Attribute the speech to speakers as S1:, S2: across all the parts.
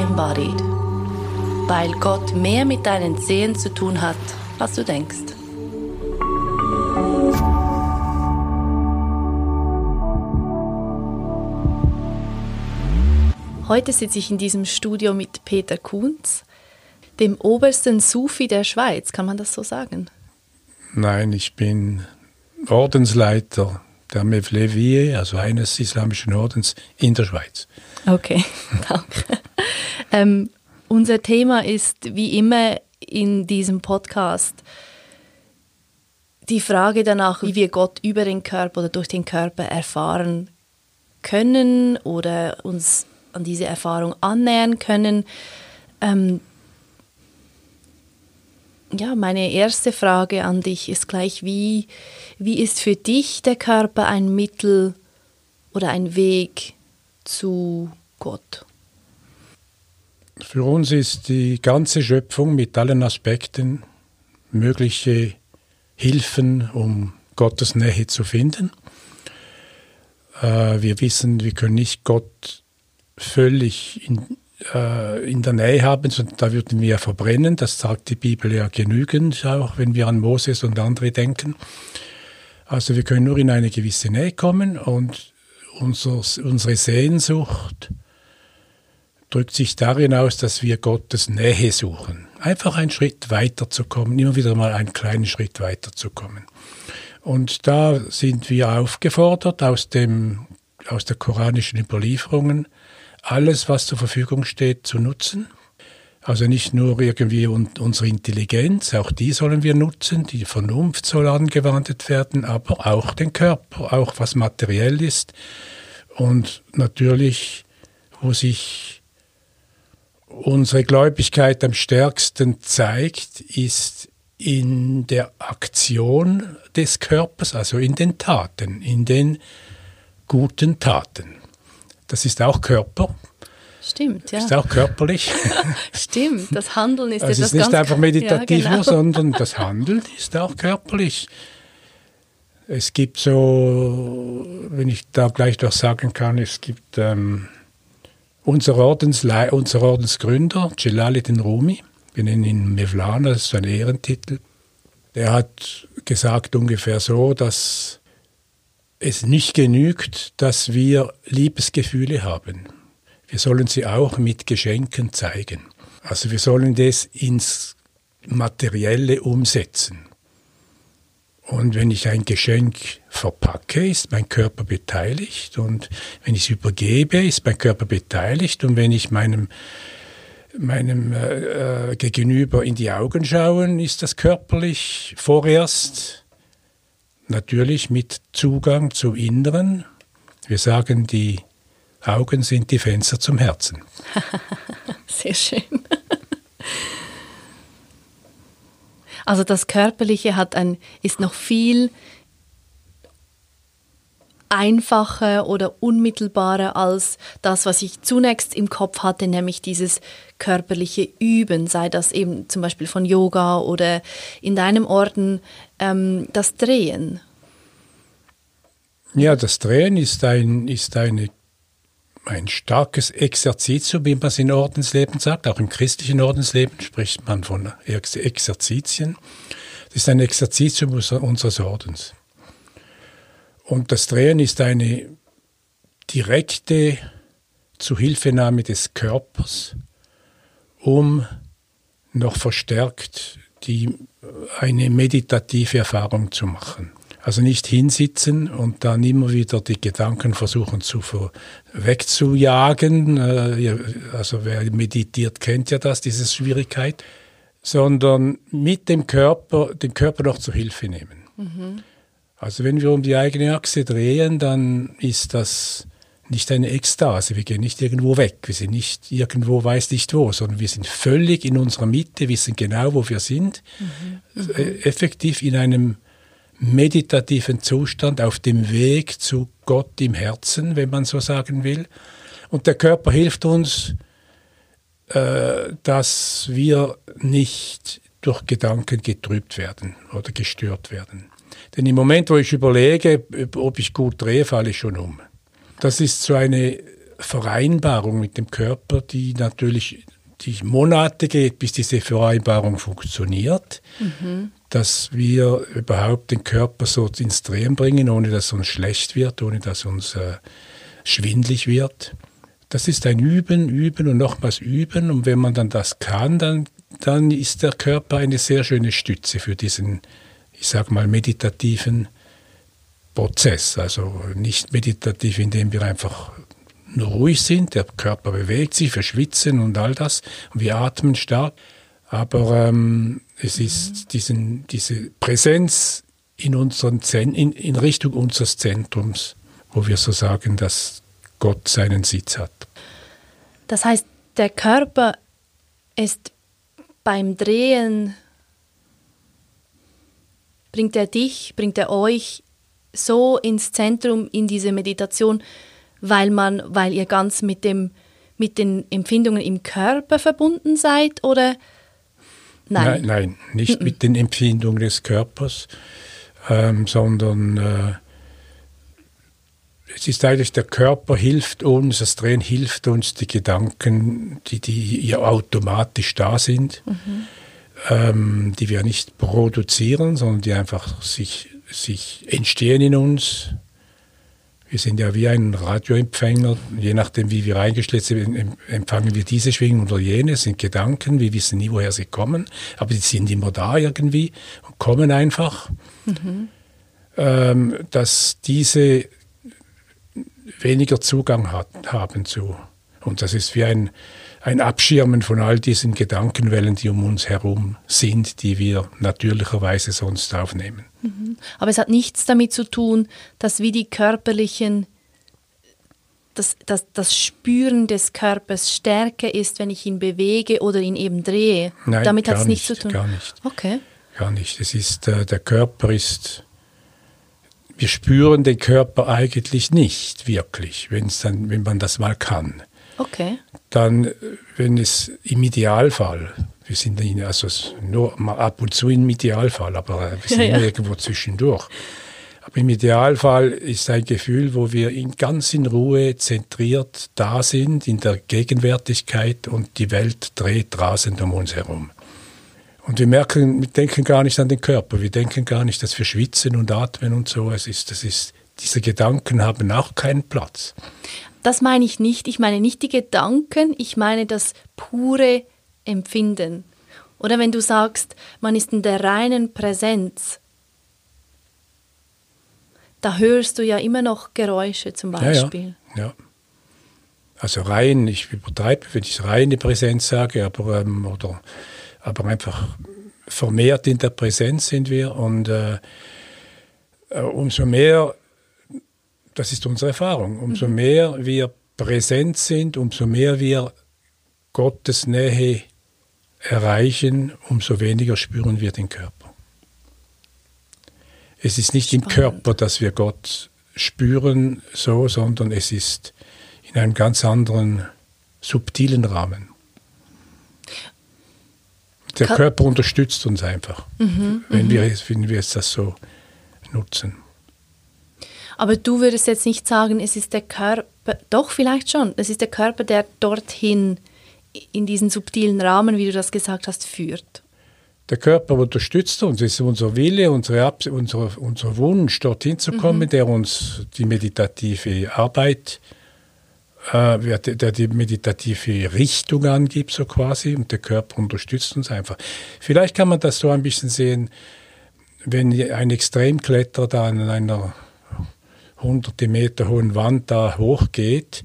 S1: Embodied. Weil Gott mehr mit deinen Zehen zu tun hat, als du denkst. Heute sitze ich in diesem Studio mit Peter Kunz, dem obersten Sufi der Schweiz. Kann man das so sagen?
S2: Nein, ich bin Ordensleiter der Mevlevi, also eines islamischen Ordens in der Schweiz.
S1: Okay, danke. Ähm, unser Thema ist wie immer in diesem Podcast die Frage danach, wie wir Gott über den Körper oder durch den Körper erfahren können oder uns an diese Erfahrung annähern können. Ähm, ja, meine erste Frage an dich ist gleich, wie, wie ist für dich der Körper ein Mittel oder ein Weg zu Gott?
S2: Für uns ist die ganze Schöpfung mit allen Aspekten mögliche Hilfen, um Gottes Nähe zu finden. Äh, wir wissen, wir können nicht Gott völlig in, äh, in der Nähe haben, sondern da würden wir verbrennen. Das sagt die Bibel ja genügend, auch wenn wir an Moses und andere denken. Also wir können nur in eine gewisse Nähe kommen und unser, unsere Sehnsucht drückt sich darin aus, dass wir Gottes Nähe suchen. Einfach einen Schritt weiter zu kommen, immer wieder mal einen kleinen Schritt weiter zu kommen. Und da sind wir aufgefordert, aus, dem, aus der koranischen Überlieferungen alles, was zur Verfügung steht, zu nutzen. Also nicht nur irgendwie unsere Intelligenz, auch die sollen wir nutzen, die Vernunft soll angewandt werden, aber auch den Körper, auch was materiell ist. Und natürlich, wo sich unsere Gläubigkeit am stärksten zeigt, ist in der Aktion des Körpers, also in den Taten, in den guten Taten. Das ist auch Körper.
S1: Stimmt, ja.
S2: Ist auch körperlich.
S1: Stimmt, das Handeln ist
S2: also
S1: etwas
S2: Es ist nicht einfach meditativ,
S1: ja, genau.
S2: sondern das Handeln ist auch körperlich. Es gibt so, wenn ich da gleich noch sagen kann, es gibt ähm, unser, Ordenslei unser Ordensgründer, Jalaluddin Rumi, wir nennen ihn Mevlana, das ist ein Ehrentitel, der hat gesagt ungefähr so, dass es nicht genügt, dass wir Liebesgefühle haben. Wir sollen sie auch mit Geschenken zeigen. Also wir sollen das ins Materielle umsetzen. Und wenn ich ein Geschenk verpacke, ist mein Körper beteiligt. Und wenn ich es übergebe, ist mein Körper beteiligt. Und wenn ich meinem, meinem äh, Gegenüber in die Augen schaue, ist das körperlich vorerst natürlich mit Zugang zum Inneren. Wir sagen, die Augen sind die Fenster zum Herzen.
S1: Sehr schön. Also das Körperliche hat ein, ist noch viel einfacher oder unmittelbarer als das, was ich zunächst im Kopf hatte, nämlich dieses körperliche Üben, sei das eben zum Beispiel von Yoga oder in deinem Orden ähm, das Drehen.
S2: Ja, das Drehen ist ein, ist eine, ein starkes Exerzitium, wie man es in Ordensleben sagt. Auch im christlichen Ordensleben spricht man von Exerzitien. Das ist ein Exerzitium unseres Ordens. Und das Drehen ist eine direkte Zuhilfenahme des Körpers, um noch verstärkt die, eine meditative Erfahrung zu machen. Also nicht hinsitzen und dann immer wieder die Gedanken versuchen zu wegzujagen. Äh, also wer meditiert, kennt ja das, diese Schwierigkeit. Sondern mit dem Körper, den Körper noch zur Hilfe nehmen. Mhm. Also wenn wir um die eigene Achse drehen, dann ist das nicht eine Ekstase. Wir gehen nicht irgendwo weg. Wir sind nicht irgendwo weiß nicht wo, sondern wir sind völlig in unserer Mitte, wissen genau, wo wir sind. Mhm. Mhm. Effektiv in einem meditativen Zustand auf dem Weg zu Gott im Herzen, wenn man so sagen will. Und der Körper hilft uns, äh, dass wir nicht durch Gedanken getrübt werden oder gestört werden. Denn im Moment, wo ich überlege, ob ich gut drehe, falle ich schon um. Das ist so eine Vereinbarung mit dem Körper, die natürlich die Monate geht, bis diese Vereinbarung funktioniert, mhm. Dass wir überhaupt den Körper so ins Drehen bringen, ohne dass uns schlecht wird, ohne dass uns äh, schwindlig wird. Das ist ein Üben, Üben und nochmals Üben. Und wenn man dann das kann, dann, dann ist der Körper eine sehr schöne Stütze für diesen, ich sage mal, meditativen Prozess. Also nicht meditativ, indem wir einfach nur ruhig sind, der Körper bewegt sich, wir schwitzen und all das, und wir atmen stark. Aber ähm, es ist diesen, diese Präsenz in, unseren Zen in, in Richtung unseres Zentrums, wo wir so sagen, dass Gott seinen Sitz hat.
S1: Das heißt, der Körper ist beim Drehen, bringt er dich, bringt er euch so ins Zentrum in diese Meditation, weil man, weil ihr ganz mit dem mit den Empfindungen im Körper verbunden seid oder
S2: nein? Nein, nein nicht mit den Empfindungen des Körpers, ähm, sondern äh, es ist eigentlich, der Körper hilft uns, das Drehen hilft uns, die Gedanken, die, die ja automatisch da sind, mhm. ähm, die wir nicht produzieren, sondern die einfach sich, sich entstehen in uns. Wir sind ja wie ein Radioempfänger, je nachdem, wie wir eingestellt sind, empfangen wir diese Schwingung oder jene, das sind Gedanken, wir wissen nie, woher sie kommen, aber die sind immer da irgendwie und kommen einfach. Mhm. Ähm, dass diese weniger Zugang hat, haben zu. Und das ist wie ein, ein Abschirmen von all diesen Gedankenwellen, die um uns herum sind, die wir natürlicherweise sonst aufnehmen.
S1: Mhm. Aber es hat nichts damit zu tun, dass wie die körperlichen, das, das, das Spüren des Körpers stärker ist, wenn ich ihn bewege oder ihn eben drehe.
S2: Nein,
S1: damit
S2: hat es nichts zu tun. Gar nicht.
S1: Okay.
S2: Gar nicht. Es ist, äh, der Körper ist wir spüren den Körper eigentlich nicht wirklich, wenn's dann, wenn man das mal kann.
S1: Okay.
S2: Dann, wenn es im Idealfall, wir sind also nur mal ab und zu im Idealfall, aber wir sind ja, ja. irgendwo zwischendurch. Aber im Idealfall ist ein Gefühl, wo wir in, ganz in Ruhe zentriert da sind, in der Gegenwärtigkeit und die Welt dreht rasend um uns herum. Und wir merken, wir denken gar nicht an den Körper, wir denken gar nicht, dass wir schwitzen und atmen und so. Es ist, das ist, diese Gedanken haben auch keinen Platz.
S1: Das meine ich nicht. Ich meine nicht die Gedanken, ich meine das pure Empfinden. Oder wenn du sagst, man ist in der reinen Präsenz, da hörst du ja immer noch Geräusche zum Beispiel.
S2: Ja, ja. ja. Also rein, ich übertreibe, wenn ich reine Präsenz sage, aber ähm, oder aber einfach vermehrt in der Präsenz sind wir und äh, äh, umso mehr, das ist unsere Erfahrung, umso mhm. mehr wir präsent sind, umso mehr wir Gottes Nähe erreichen, umso weniger spüren wir den Körper. Es ist nicht Spannend. im Körper, dass wir Gott spüren, so, sondern es ist in einem ganz anderen, subtilen Rahmen. Der Körper unterstützt uns einfach, mhm, wenn, mhm. wir, wenn wir jetzt das so nutzen.
S1: Aber du würdest jetzt nicht sagen, es ist der Körper, doch vielleicht schon, es ist der Körper, der dorthin in diesen subtilen Rahmen, wie du das gesagt hast, führt.
S2: Der Körper unterstützt uns, es ist unser Wille, unsere, unser, unser Wunsch, dorthin zu kommen, mhm. der uns die meditative Arbeit äh, äh, der die meditative Richtung angibt, so quasi, und der Körper unterstützt uns einfach. Vielleicht kann man das so ein bisschen sehen, wenn ein Extremkletterer da an einer hunderte Meter hohen Wand da hochgeht,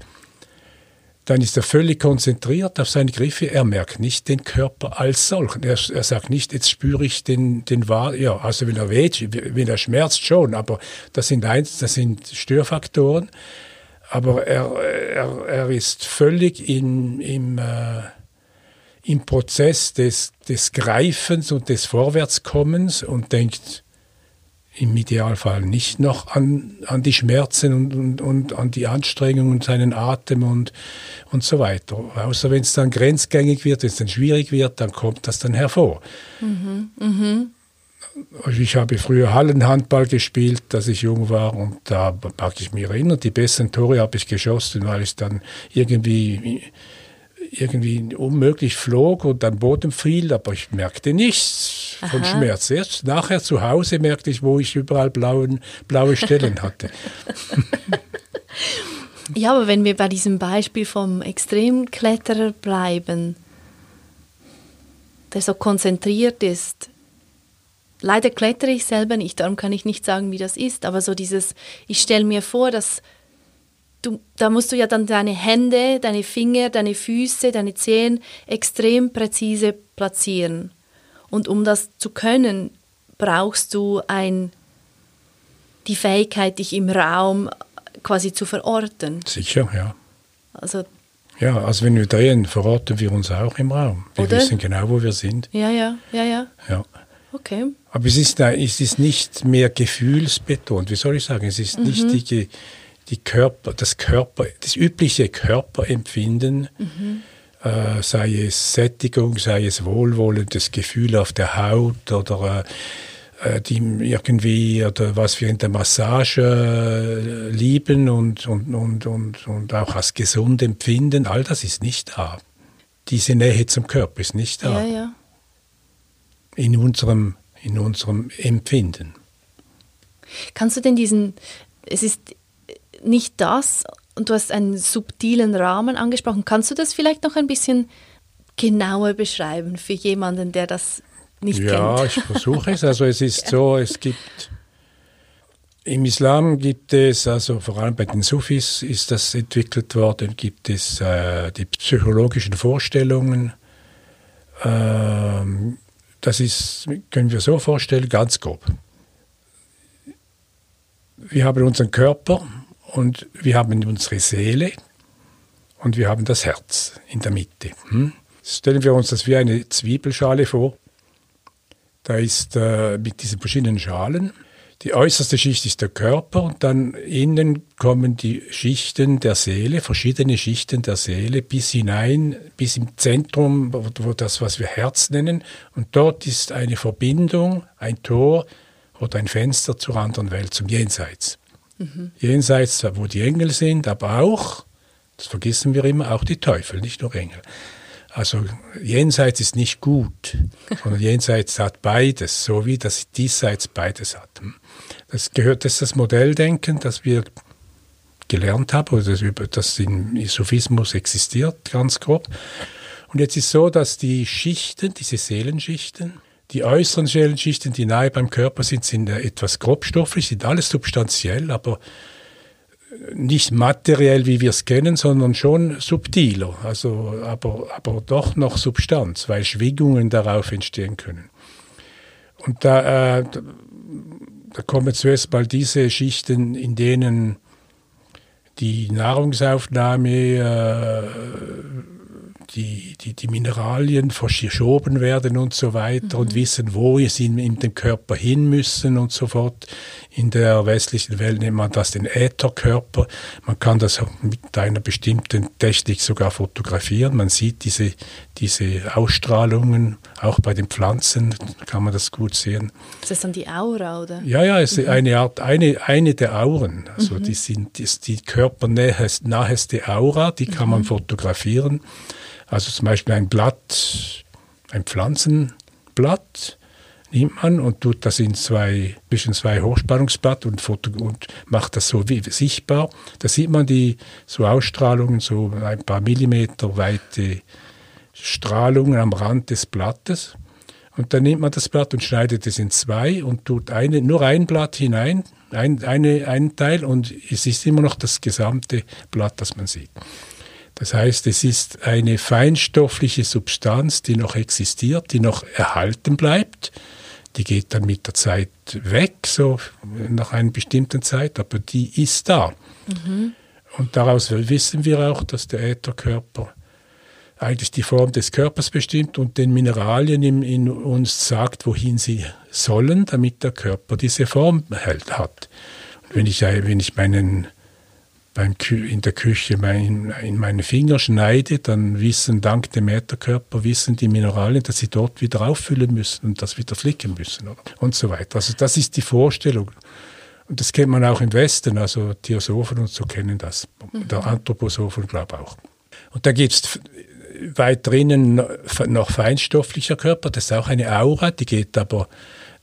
S2: dann ist er völlig konzentriert auf seine Griffe. Er merkt nicht den Körper als solchen. Er, er sagt nicht, jetzt spüre ich den, den Wahr, ja, also wenn er weht, wenn er schmerzt schon, aber das sind eins, das sind Störfaktoren aber er, er, er ist völlig in, im, äh, im Prozess des, des Greifens und des Vorwärtskommens und denkt im Idealfall nicht noch an, an die Schmerzen und, und, und an die Anstrengung und seinen Atem und, und so weiter. Außer wenn es dann grenzgängig wird, wenn es dann schwierig wird, dann kommt das dann hervor. Mhm, mh. ich habe früher Hallenhandball gespielt, als ich jung war und da mag ich mich erinnern, die besten Tore habe ich geschossen, weil ich dann irgendwie irgendwie unmöglich flog und am Boden fiel, aber ich merkte nichts von Aha. Schmerz. Erst nachher zu Hause merkte ich, wo ich überall blauen, blaue Stellen hatte.
S1: ja, aber wenn wir bei diesem Beispiel vom Extremkletterer bleiben, der so konzentriert ist, Leider klettere ich selber nicht, darum kann ich nicht sagen, wie das ist. Aber so dieses, ich stelle mir vor, dass du, da musst du ja dann deine Hände, deine Finger, deine Füße, deine Zehen extrem präzise platzieren. Und um das zu können, brauchst du ein, die Fähigkeit, dich im Raum quasi zu verorten.
S2: Sicher, ja.
S1: Also
S2: ja, also wenn wir drehen, verorten wir uns auch im Raum. Wir Oder? wissen genau, wo wir sind.
S1: Ja, ja, ja, ja.
S2: ja.
S1: Okay.
S2: Aber es ist, es ist nicht mehr gefühlsbetont. Wie soll ich sagen? Es ist mhm. nicht die, die Körper, das Körper, das übliche Körperempfinden, mhm. Äh, sei es Sättigung, sei es Wohlwollen, das Gefühl auf der Haut oder äh, die irgendwie oder was wir in der Massage äh, lieben und, und, und, und, und auch als gesund empfinden, all das ist nicht da. Diese Nähe zum Körper ist nicht da.
S1: Ja, ja
S2: in unserem, in unserem Empfinden.
S1: Kannst du denn diesen, es ist nicht das, und du hast einen subtilen Rahmen angesprochen, kannst du das vielleicht noch ein bisschen genauer beschreiben für jemanden, der das nicht
S2: ja,
S1: kennt?
S2: Ja, ich versuche es. Also es ist so, es gibt im Islam gibt es, also vor allem bei den Sufis ist das entwickelt worden, gibt es äh, die psychologischen Vorstellungen, ähm, das ist, können wir so vorstellen, ganz grob. Wir haben unseren Körper und wir haben unsere Seele und wir haben das Herz in der Mitte. Hm? Stellen wir uns das wie eine Zwiebelschale vor. Da ist äh, mit diesen verschiedenen Schalen die äußerste Schicht ist der Körper und dann innen kommen die Schichten der Seele, verschiedene Schichten der Seele bis hinein, bis im Zentrum, wo das, was wir Herz nennen. Und dort ist eine Verbindung, ein Tor oder ein Fenster zur anderen Welt, zum Jenseits. Mhm. Jenseits, wo die Engel sind, aber auch, das vergessen wir immer, auch die Teufel, nicht nur Engel. Also jenseits ist nicht gut, sondern jenseits hat beides, so wie das diesseits beides hat. Das gehört, das ist das Modelldenken, das wir gelernt haben, oder das, das im Sophismus existiert, ganz grob. Und jetzt ist so, dass die Schichten, diese Seelenschichten, die äußeren Seelenschichten, die nahe beim Körper sind, sind etwas grobstofflich, sind alles substanziell, aber nicht materiell, wie wir es kennen, sondern schon subtiler, also aber, aber doch noch Substanz, weil Schwingungen darauf entstehen können. Und da, äh, da kommen zuerst mal diese Schichten, in denen die Nahrungsaufnahme äh, die, die, die Mineralien verschoben werden und so weiter mhm. und wissen, wo sie in, in den Körper hin müssen und so fort. In der westlichen Welt nennt man das den Ätherkörper. Man kann das mit einer bestimmten Technik sogar fotografieren. Man sieht diese, diese Ausstrahlungen, auch bei den Pflanzen kann man das gut sehen.
S1: Ist das dann die Aura, oder?
S2: Ja, ja, es ist mhm. eine Art, eine, eine der Auren. Also mhm. die sind die, die körpernaheste Aura, die kann man mhm. fotografieren. Also zum Beispiel ein Blatt, ein Pflanzenblatt nimmt man und tut das in zwei, zwischen zwei Hochspannungsblatt und, und macht das so wie, sichtbar. Da sieht man die so Ausstrahlungen, so ein paar Millimeter weite Strahlungen am Rand des Blattes. Und dann nimmt man das Blatt und schneidet es in zwei und tut eine, nur ein Blatt hinein, ein, eine, einen Teil und es ist immer noch das gesamte Blatt, das man sieht. Das heißt, es ist eine feinstoffliche Substanz, die noch existiert, die noch erhalten bleibt. Die geht dann mit der Zeit weg, so nach einer bestimmten Zeit, aber die ist da. Mhm. Und daraus wissen wir auch, dass der Ätherkörper eigentlich die Form des Körpers bestimmt und den Mineralien in, in uns sagt, wohin sie sollen, damit der Körper diese Form hält, hat. Und wenn ich, wenn ich meinen beim in der Küche mein, in meine Finger schneide, dann wissen dank dem Ätherkörper, wissen die Mineralien, dass sie dort wieder auffüllen müssen und das wieder flicken müssen oder? und so weiter. Also das ist die Vorstellung. Und das kennt man auch im Westen, also Theosophen und so kennen das. Mhm. Der Anthroposophen, glaube ich auch. Und da gibt es weit drinnen noch feinstofflicher Körper, das ist auch eine Aura, die geht aber,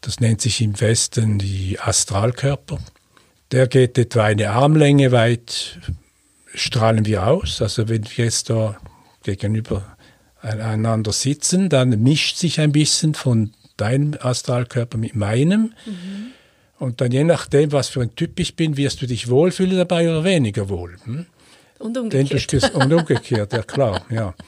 S2: das nennt sich im Westen die Astralkörper. Der geht etwa eine Armlänge weit, strahlen wir aus. Also wenn wir jetzt da gegenüber einander sitzen, dann mischt sich ein bisschen von deinem Astralkörper mit meinem. Mhm. Und dann je nachdem, was für ein Typ ich bin, wirst du dich wohlfühlen dabei oder weniger wohl. Hm?
S1: Und umgekehrt.
S2: und umgekehrt, ja klar, ja.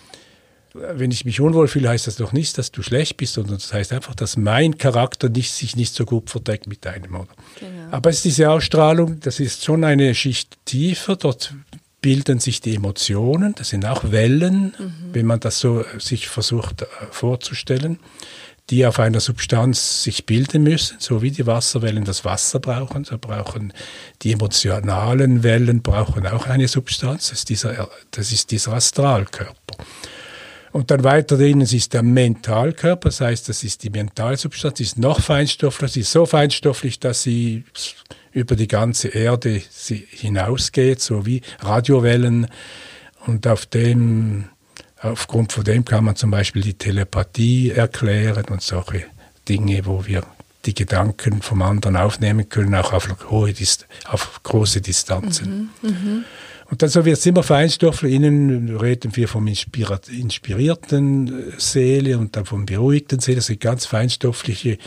S2: Wenn ich mich unwohl fühle, heißt das doch nicht, dass du schlecht bist, sondern das heißt einfach, dass mein Charakter nicht, sich nicht so gut verdeckt mit deinem. Oder? Genau. Aber es ist diese Ausstrahlung, das ist schon eine Schicht tiefer, dort bilden sich die Emotionen, das sind auch Wellen, mhm. wenn man das so sich versucht äh, vorzustellen die auf einer Substanz sich bilden müssen, so wie die Wasserwellen das Wasser brauchen, so brauchen die emotionalen Wellen brauchen auch eine Substanz, das ist dieser, das ist dieser Astralkörper. Und dann weiter drinnen ist der Mentalkörper, das heißt, das ist die Mentalsubstanz, ist noch feinstofflicher, sie ist so feinstofflich, dass sie über die ganze Erde hinausgeht, so wie Radiowellen. Und auf dem Aufgrund von dem kann man zum Beispiel die Telepathie erklären und solche Dinge, wo wir die Gedanken vom anderen aufnehmen können, auch auf, hohe, auf große Distanzen. Mhm, mh. Und dann so wird es immer feinstoffler. Innen reden wir vom inspirierten Seele und dann vom beruhigten Seele. Das sind ganz feinstoffliche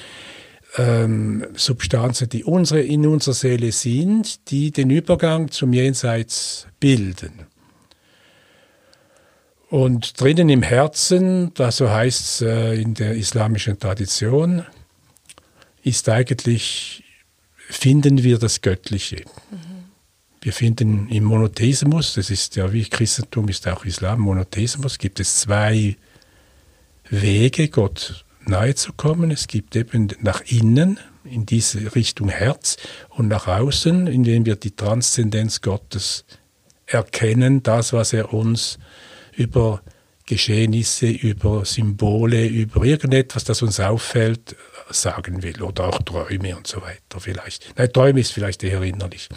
S2: ähm, Substanzen, die unsere, in unserer Seele sind, die den Übergang zum Jenseits bilden. Und drinnen im Herzen, so heißt es äh, in der islamischen Tradition, ist eigentlich, finden wir das Göttliche. Mhm. Wir finden im Monotheismus, das ist ja wie Christentum, ist auch Islam, Monotheismus, gibt es zwei Wege, Gott nahe zu kommen. Es gibt eben nach innen, in diese Richtung Herz, und nach außen, indem wir die Transzendenz Gottes erkennen, das, was er uns über Geschehnisse, über Symbole, über irgendetwas, das uns auffällt, sagen will. Oder auch Träume und so weiter vielleicht. Nein, Träume ist vielleicht eher innerlich.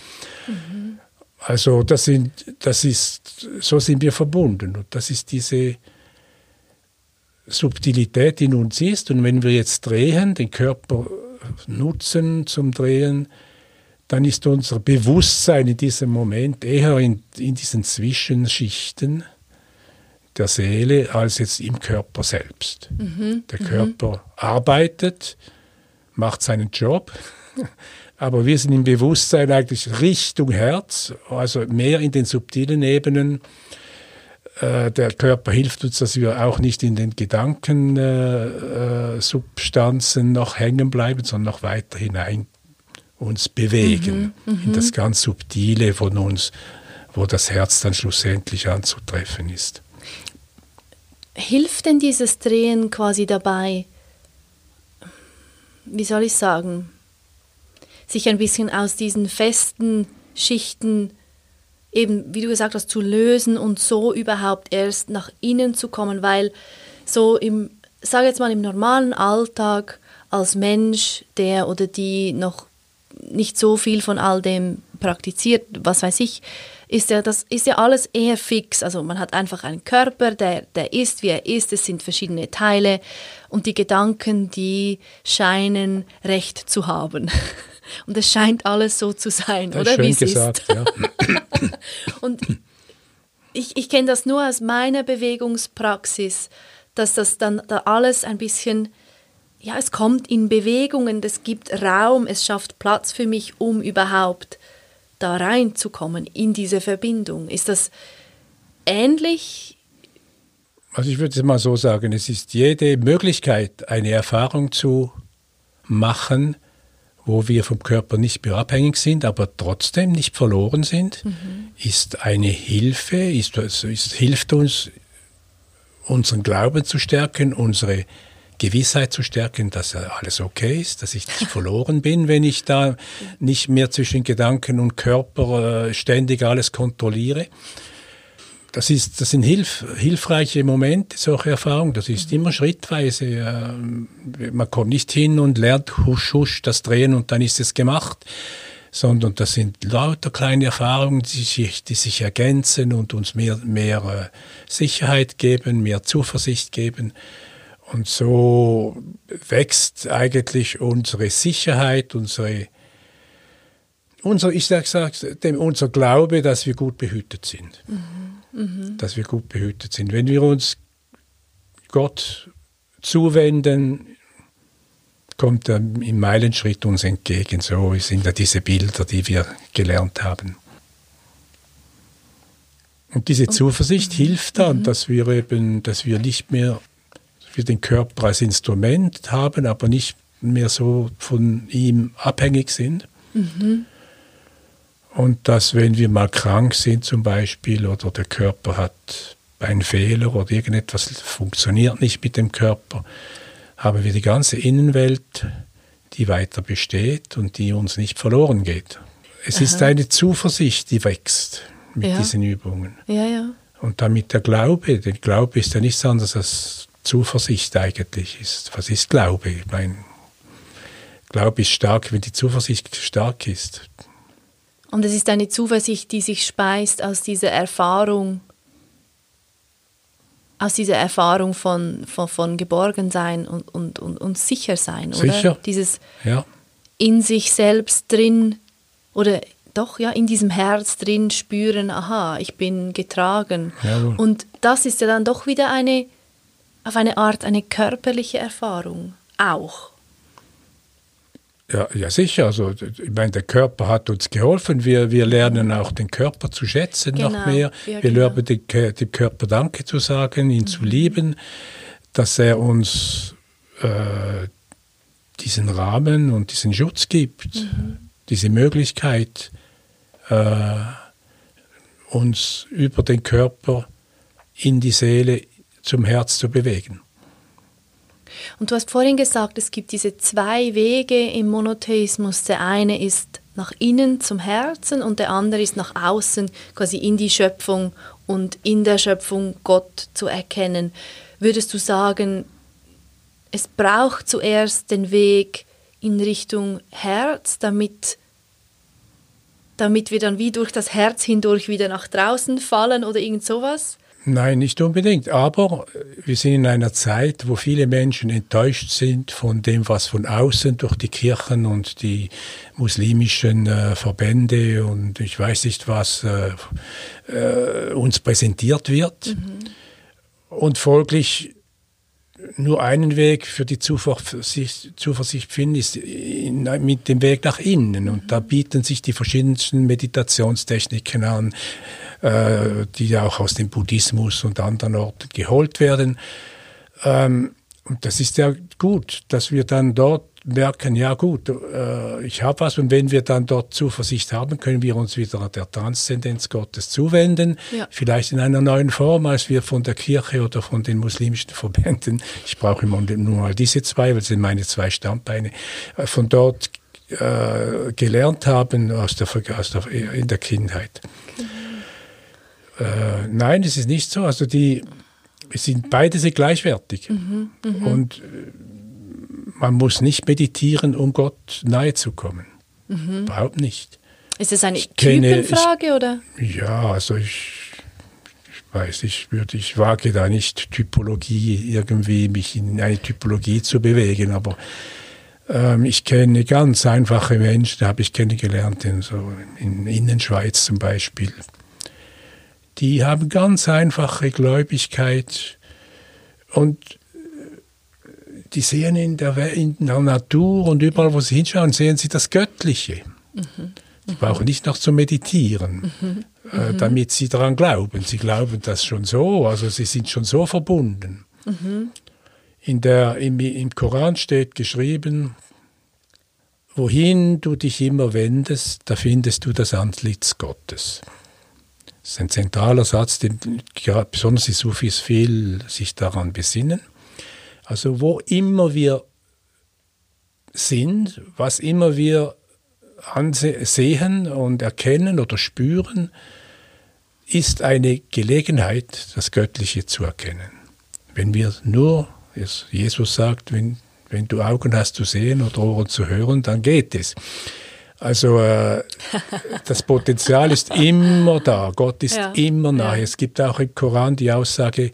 S2: Mhm. Also das, sind, das ist, so sind wir verbunden. Und das ist diese Subtilität in uns ist. Und wenn wir jetzt drehen, den Körper nutzen zum Drehen, dann ist unser Bewusstsein in diesem Moment eher in, in diesen Zwischenschichten der Seele als jetzt im Körper selbst. Mhm. Der Körper mhm. arbeitet, macht seinen Job, aber wir sind im Bewusstsein eigentlich Richtung Herz, also mehr in den subtilen Ebenen. Äh, der Körper hilft uns, dass wir auch nicht in den Gedankensubstanzen äh, äh, noch hängen bleiben, sondern noch weiter hinein uns bewegen, mhm, in das mhm. ganz Subtile von uns, wo das Herz dann schlussendlich anzutreffen ist
S1: hilft denn dieses Drehen quasi dabei, wie soll ich sagen, sich ein bisschen aus diesen festen Schichten eben, wie du gesagt hast, zu lösen und so überhaupt erst nach innen zu kommen, weil so im, sage jetzt mal im normalen Alltag als Mensch, der oder die noch nicht so viel von all dem praktiziert, was weiß ich, ist ja, das ist ja alles eher fix. Also man hat einfach einen Körper, der, der ist, wie er ist. Es sind verschiedene Teile und die Gedanken, die scheinen Recht zu haben. Und es scheint alles so zu sein, das oder?
S2: Schön wie es gesagt, ist. Ja.
S1: und ich, ich kenne das nur aus meiner Bewegungspraxis, dass das dann da alles ein bisschen ja, es kommt in Bewegungen, es gibt Raum, es schafft Platz für mich, um überhaupt da reinzukommen in diese Verbindung? Ist das ähnlich?
S2: Also ich würde es mal so sagen, es ist jede Möglichkeit, eine Erfahrung zu machen, wo wir vom Körper nicht mehr abhängig sind, aber trotzdem nicht verloren sind, mhm. ist eine Hilfe, ist, ist, hilft uns, unseren Glauben zu stärken, unsere Gewissheit zu stärken, dass alles okay ist, dass ich nicht verloren bin, wenn ich da nicht mehr zwischen Gedanken und Körper äh, ständig alles kontrolliere. Das, ist, das sind hilf, hilfreiche Momente, solche Erfahrungen. Das ist immer schrittweise. Äh, man kommt nicht hin und lernt husch, husch das Drehen und dann ist es gemacht sondern das sind lauter kleine Erfahrungen, die sich, die sich ergänzen und uns mehr, mehr äh, Sicherheit geben, mehr Zuversicht geben. Und so wächst eigentlich unsere Sicherheit, unsere, unser, ich sage sag, unser Glaube, dass wir gut behütet sind. Mhm. Mhm. Dass wir gut behütet sind. Wenn wir uns Gott zuwenden, kommt er im Meilenschritt uns entgegen. So sind ja diese Bilder, die wir gelernt haben. Und diese Zuversicht hilft dann, mhm. dass wir eben, dass wir nicht mehr, wir den Körper als Instrument haben, aber nicht mehr so von ihm abhängig sind. Mhm. Und dass, wenn wir mal krank sind zum Beispiel oder der Körper hat einen Fehler oder irgendetwas funktioniert nicht mit dem Körper, haben wir die ganze Innenwelt, die weiter besteht und die uns nicht verloren geht. Es Aha. ist eine Zuversicht, die wächst mit ja. diesen Übungen.
S1: Ja, ja.
S2: Und damit der Glaube, der Glaube ist ja nichts anderes als Zuversicht eigentlich ist. Was ist Glaube? Ich meine, Glaube ist stark, wenn die Zuversicht stark ist.
S1: Und es ist eine Zuversicht, die sich speist aus dieser Erfahrung aus dieser Erfahrung von, von, von Geborgensein und, und, und, und Sichersein, oder?
S2: Sicher.
S1: Dieses
S2: ja.
S1: in sich selbst drin oder doch ja in diesem Herz drin spüren, aha, ich bin getragen.
S2: Jawohl.
S1: Und das ist ja dann doch wieder eine auf eine Art eine körperliche Erfahrung auch.
S2: Ja, ja, sicher. Also, ich meine, der Körper hat uns geholfen. Wir, wir lernen auch den Körper zu schätzen genau. noch mehr. Ja, wir genau. lernen dem, dem, Körper Danke zu sagen, ihn mhm. zu lieben, dass er uns äh, diesen Rahmen und diesen Schutz gibt, mhm. diese Möglichkeit, äh, uns über den Körper in die Seele zum Herz zu bewegen.
S1: Und du hast vorhin gesagt, es gibt diese zwei Wege im Monotheismus. Der eine ist nach innen zum Herzen und der andere ist nach außen, quasi in die Schöpfung und in der Schöpfung Gott zu erkennen. Würdest du sagen, es braucht zuerst den Weg in Richtung Herz, damit, damit wir dann wie durch das Herz hindurch wieder nach draußen fallen oder irgend sowas?
S2: Nein, nicht unbedingt. Aber wir sind in einer Zeit, wo viele Menschen enttäuscht sind von dem, was von außen durch die Kirchen und die muslimischen äh, Verbände und ich weiß nicht was äh, äh, uns präsentiert wird. Mhm. Und folglich nur einen Weg für die Zuversicht, Zuversicht finden, ist in, mit dem Weg nach innen. Und da bieten sich die verschiedensten Meditationstechniken an, äh, die ja auch aus dem Buddhismus und anderen Orten geholt werden. Ähm, und das ist ja gut, dass wir dann dort merken, ja gut, äh, ich habe was und wenn wir dann dort Zuversicht haben, können wir uns wieder der Transzendenz Gottes zuwenden, ja. vielleicht in einer neuen Form, als wir von der Kirche oder von den muslimischen Verbänden, ich brauche immer nur mal diese zwei, weil es sind meine zwei Standbeine, äh, von dort äh, gelernt haben aus der, aus der, in der Kindheit. Mhm. Äh, nein, es ist nicht so. Also die es sind beide sind gleichwertig. Mhm, mh. Und äh, man muss nicht meditieren, um Gott nahe zu kommen. Mhm. Überhaupt nicht.
S1: Ist es eine ich Typenfrage ich, oder?
S2: Ja, also ich, ich weiß, ich würde, ich wage da nicht Typologie irgendwie mich in eine Typologie zu bewegen, aber ähm, ich kenne ganz einfache Menschen, habe ich kennengelernt in so in Innenschweiz zum Beispiel. Die haben ganz einfache Gläubigkeit und die sehen in der, in der Natur und überall, wo sie hinschauen, sehen sie das Göttliche. Mhm. Sie brauchen nicht noch zu meditieren, mhm. äh, mhm. damit sie daran glauben. Sie glauben das schon so, also sie sind schon so verbunden. Mhm. In der, im, Im Koran steht geschrieben, wohin du dich immer wendest, da findest du das Antlitz Gottes. Das ist ein zentraler Satz, den besonders die Sufis viel sich daran besinnen. Also wo immer wir sind, was immer wir sehen und erkennen oder spüren, ist eine Gelegenheit, das Göttliche zu erkennen. Wenn wir nur, Jesus sagt, wenn, wenn du Augen hast zu sehen oder Ohren zu hören, dann geht es. Also äh, das Potenzial ist immer da. Gott ist ja. immer nahe. Ja. Es gibt auch im Koran die Aussage,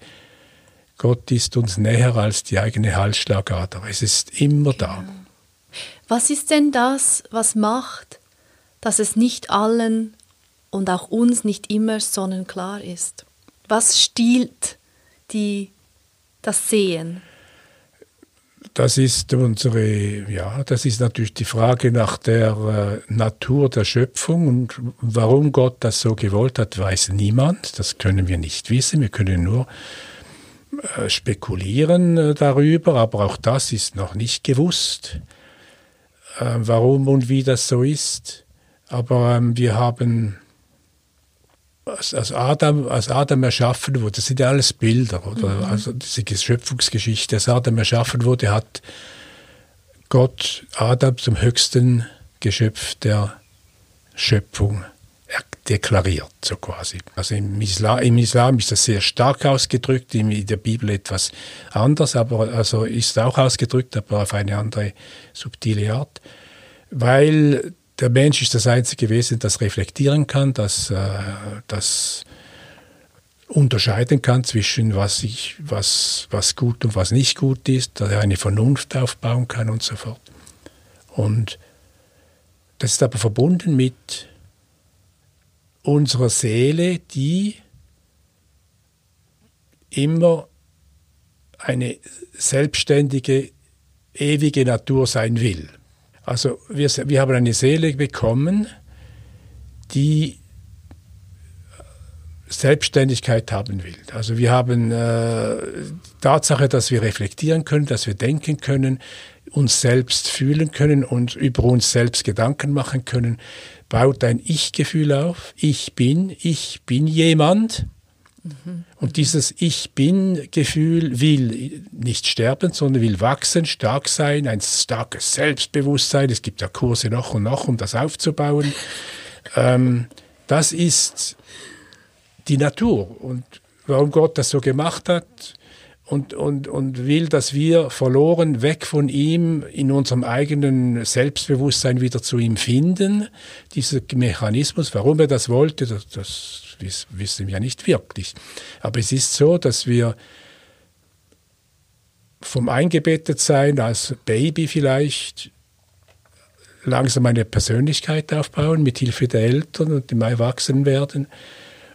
S2: Gott ist uns näher als die eigene Halsschlagader. Es ist immer genau. da.
S1: Was ist denn das, was macht, dass es nicht allen und auch uns nicht immer sonnenklar ist? Was stiehlt die, das Sehen?
S2: Das ist unsere, ja, das ist natürlich die Frage nach der äh, Natur der Schöpfung und warum Gott das so gewollt hat, weiß niemand. Das können wir nicht wissen. Wir können nur äh, spekulieren äh, darüber, aber auch das ist noch nicht gewusst, äh, warum und wie das so ist. Aber ähm, wir haben als, Adam, als Adam erschaffen wurde, das sind ja alles Bilder, oder? Mhm. Also diese Schöpfungsgeschichte, als Adam erschaffen wurde, hat Gott Adam zum höchsten Geschöpf der Schöpfung deklariert, so quasi. Also im Islam, im Islam ist das sehr stark ausgedrückt, in der Bibel etwas anders, aber also ist auch ausgedrückt, aber auf eine andere subtile Art, weil der Mensch ist das einzige Wesen, das reflektieren kann, das, äh, das unterscheiden kann zwischen was, ich, was, was gut und was nicht gut ist, dass er eine Vernunft aufbauen kann und so fort. Und das ist aber verbunden mit unserer Seele, die immer eine selbstständige, ewige Natur sein will. Also wir, wir haben eine Seele bekommen, die Selbstständigkeit haben will. Also wir haben äh, Tatsache, dass wir reflektieren können, dass wir denken können, uns selbst fühlen können und über uns selbst Gedanken machen können, baut ein Ich-Gefühl auf. Ich bin, ich bin jemand. Und dieses Ich bin-Gefühl will nicht sterben, sondern will wachsen, stark sein, ein starkes Selbstbewusstsein. Es gibt ja Kurse noch und noch, um das aufzubauen. Ähm, das ist die Natur. Und warum Gott das so gemacht hat und, und, und will, dass wir verloren weg von ihm in unserem eigenen Selbstbewusstsein wieder zu ihm finden. Dieser Mechanismus, warum er das wollte, das, das wissen wir nicht wirklich. Aber es ist so, dass wir vom Eingebettetsein als Baby vielleicht langsam eine Persönlichkeit aufbauen mit Hilfe der Eltern und dem Erwachsenwerden.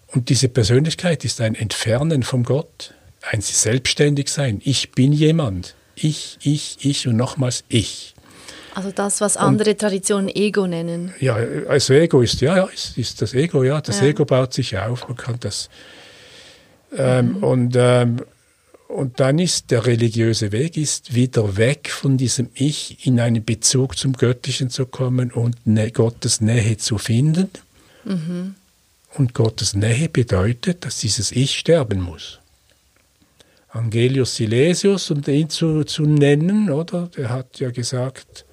S2: Und diese Persönlichkeit ist ein Entfernen vom Gott, ein Selbstständigsein. Ich bin jemand. Ich, ich, ich und nochmals ich.
S1: Also das, was andere und, Traditionen Ego nennen.
S2: Ja, also Ego ist, ja, ja, ist, ist das Ego, ja. Das ja. Ego baut sich auf, man kann das. Ähm, mhm. und, ähm, und dann ist der religiöse Weg, ist wieder weg von diesem Ich in einen Bezug zum Göttlichen zu kommen und ne, Gottes Nähe zu finden. Mhm. Und Gottes Nähe bedeutet, dass dieses Ich sterben muss. Angelius Silesius, um ihn zu, zu nennen, oder? Der hat ja gesagt,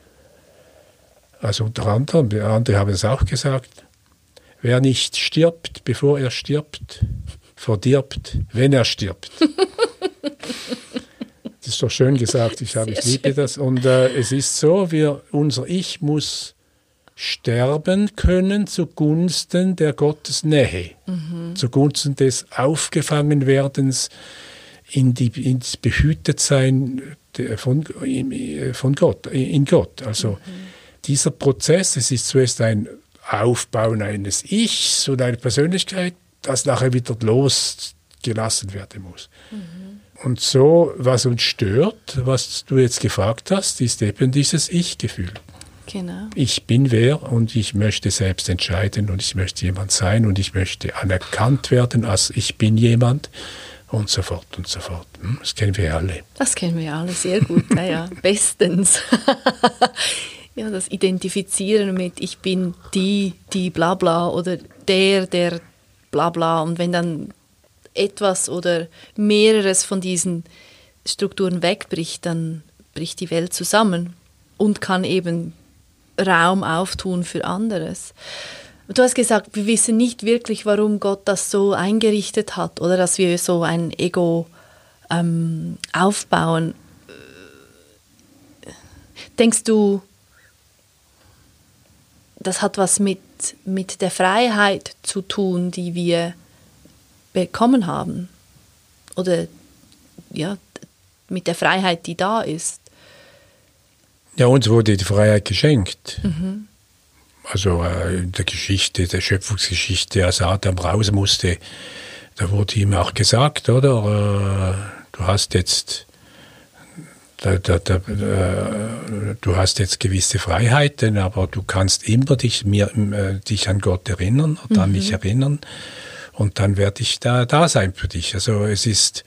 S2: also unter anderem, andere haben es auch gesagt, wer nicht stirbt, bevor er stirbt, verdirbt, wenn er stirbt. das ist doch schön gesagt, ich, habe, ich liebe das. Und äh, es ist so, wir, unser Ich muss sterben können zugunsten der Gottesnähe, mhm. zugunsten des Aufgefangenwerdens in die, ins Behütetsein von, von Gott, in Gott. Also mhm dieser Prozess, es ist zuerst ein Aufbauen eines Ichs und einer Persönlichkeit, das nachher wieder losgelassen werden muss. Mhm. Und so, was uns stört, was du jetzt gefragt hast, ist eben dieses Ich-Gefühl. Genau. Ich bin wer und ich möchte selbst entscheiden und ich möchte jemand sein und ich möchte anerkannt werden als ich bin jemand und so fort und so fort. Hm, das kennen wir alle.
S1: Das kennen wir alle sehr gut, ja, ja. bestens. ja, das Identifizieren mit ich bin die, die bla bla oder der, der bla bla. Und wenn dann etwas oder mehreres von diesen Strukturen wegbricht, dann bricht die Welt zusammen und kann eben Raum auftun für anderes. Du hast gesagt, wir wissen nicht wirklich, warum Gott das so eingerichtet hat oder dass wir so ein Ego ähm, aufbauen. Denkst du, das hat was mit, mit der Freiheit zu tun, die wir bekommen haben? Oder ja, mit der Freiheit, die da ist?
S2: Ja, uns wurde die Freiheit geschenkt. Mhm. Also äh, in der Geschichte, der Schöpfungsgeschichte, als Adam raus musste, da wurde ihm auch gesagt, oder? Äh, du hast jetzt da, da, da, äh, du hast jetzt gewisse Freiheiten, aber du kannst immer dich, mir, äh, dich an Gott erinnern oder mhm. an mich erinnern und dann werde ich da, da sein für dich. Also es ist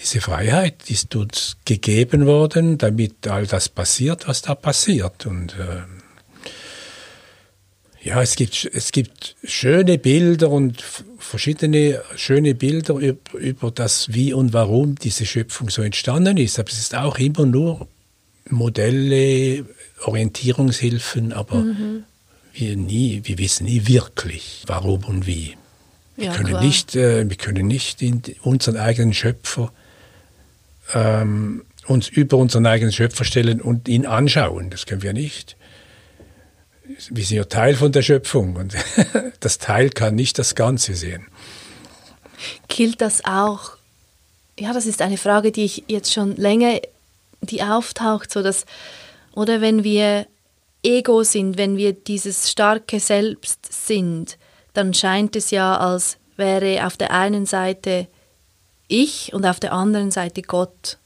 S2: diese Freiheit ist uns gegeben worden, damit all das passiert, was da passiert. Und äh, ja, es gibt, es gibt schöne Bilder und verschiedene schöne Bilder über, über das, wie und warum diese Schöpfung so entstanden ist. Aber es ist auch immer nur Modelle, Orientierungshilfen, aber mhm. wir, nie, wir wissen nie wirklich, warum und wie. Wir, ja, können, nicht, äh, wir können nicht in unseren eigenen Schöpfer ähm, uns über unseren eigenen Schöpfer stellen und ihn anschauen. Das können wir nicht wir sind ja Teil von der Schöpfung und das Teil kann nicht das Ganze sehen.
S1: Gilt das auch? Ja, das ist eine Frage, die ich jetzt schon länger, die auftaucht, so dass, oder wenn wir Ego sind, wenn wir dieses starke Selbst sind, dann scheint es ja, als wäre auf der einen Seite ich und auf der anderen Seite Gott.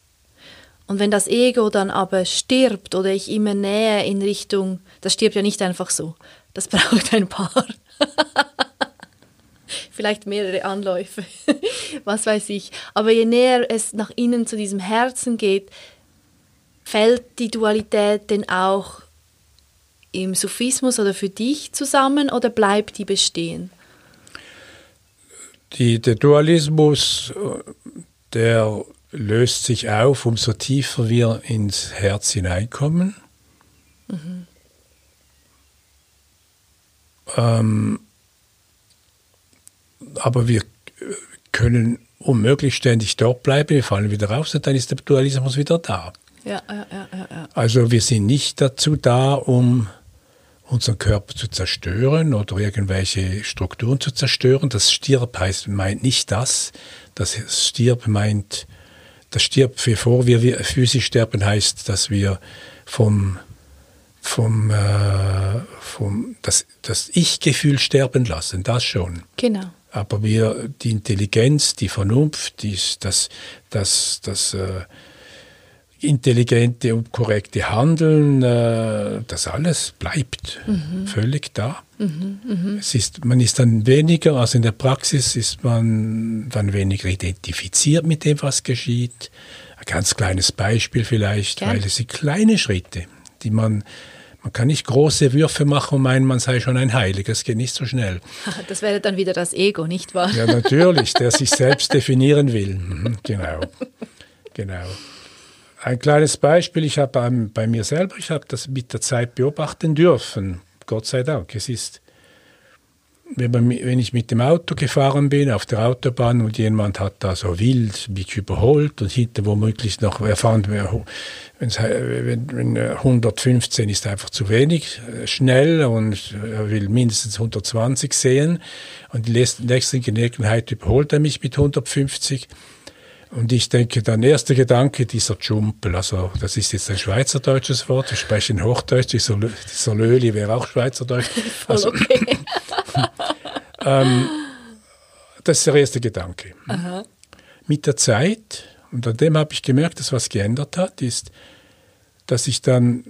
S1: Und wenn das Ego dann aber stirbt oder ich immer näher in Richtung, das stirbt ja nicht einfach so, das braucht ein paar. Vielleicht mehrere Anläufe, was weiß ich. Aber je näher es nach innen zu diesem Herzen geht, fällt die Dualität denn auch im Sufismus oder für dich zusammen oder bleibt die bestehen?
S2: Die, der Dualismus, der löst sich auf, umso tiefer wir ins Herz hineinkommen. Mhm. Ähm, aber wir können unmöglich ständig dort bleiben, wir fallen wieder raus und dann ist der Dualismus wieder da. Ja, ja, ja, ja. Also wir sind nicht dazu da, um unseren Körper zu zerstören oder irgendwelche Strukturen zu zerstören. Das Stirb heißt, meint nicht das. Das Stirb meint das stirbt, bevor wir physisch sterben, heißt, dass wir vom, vom, äh, vom das, das Ich-Gefühl sterben lassen, das schon.
S1: Genau.
S2: Aber wir, die Intelligenz, die Vernunft, dies, das, das, das äh, intelligente und korrekte Handeln, äh, das alles bleibt mhm. völlig da. Mhm, mh. Es ist, man ist dann weniger, also in der Praxis ist man dann weniger identifiziert mit dem, was geschieht. Ein ganz kleines Beispiel vielleicht, Gern. weil es sind kleine Schritte, die man man kann nicht große Würfe machen und meinen, man sei schon ein Heiliger. Es geht nicht so schnell.
S1: Das wäre dann wieder das Ego, nicht wahr?
S2: Ja, natürlich, der sich selbst definieren will. Mhm, genau. Genau. Ein kleines Beispiel, ich habe bei mir selber, ich habe das mit der Zeit beobachten dürfen, Gott sei Dank. Es ist, wenn, ich mit dem Auto gefahren bin auf der Autobahn und jemand hat da so wild mich überholt und hinter womöglich noch erfahren, wenn, wenn 115 ist einfach zu wenig äh, schnell und er will mindestens 120 sehen und die nächste Gelegenheit überholt er mich mit 150 und ich denke, der erste Gedanke, dieser Jumpel, also das ist jetzt ein schweizerdeutsches Wort, ich spreche in Hochdeutsch, dieser, dieser Löli wäre auch Schweizerdeutsch. Also, okay. ähm, das ist der erste Gedanke. Aha. Mit der Zeit, und an dem habe ich gemerkt, dass was geändert hat, ist, dass ich dann,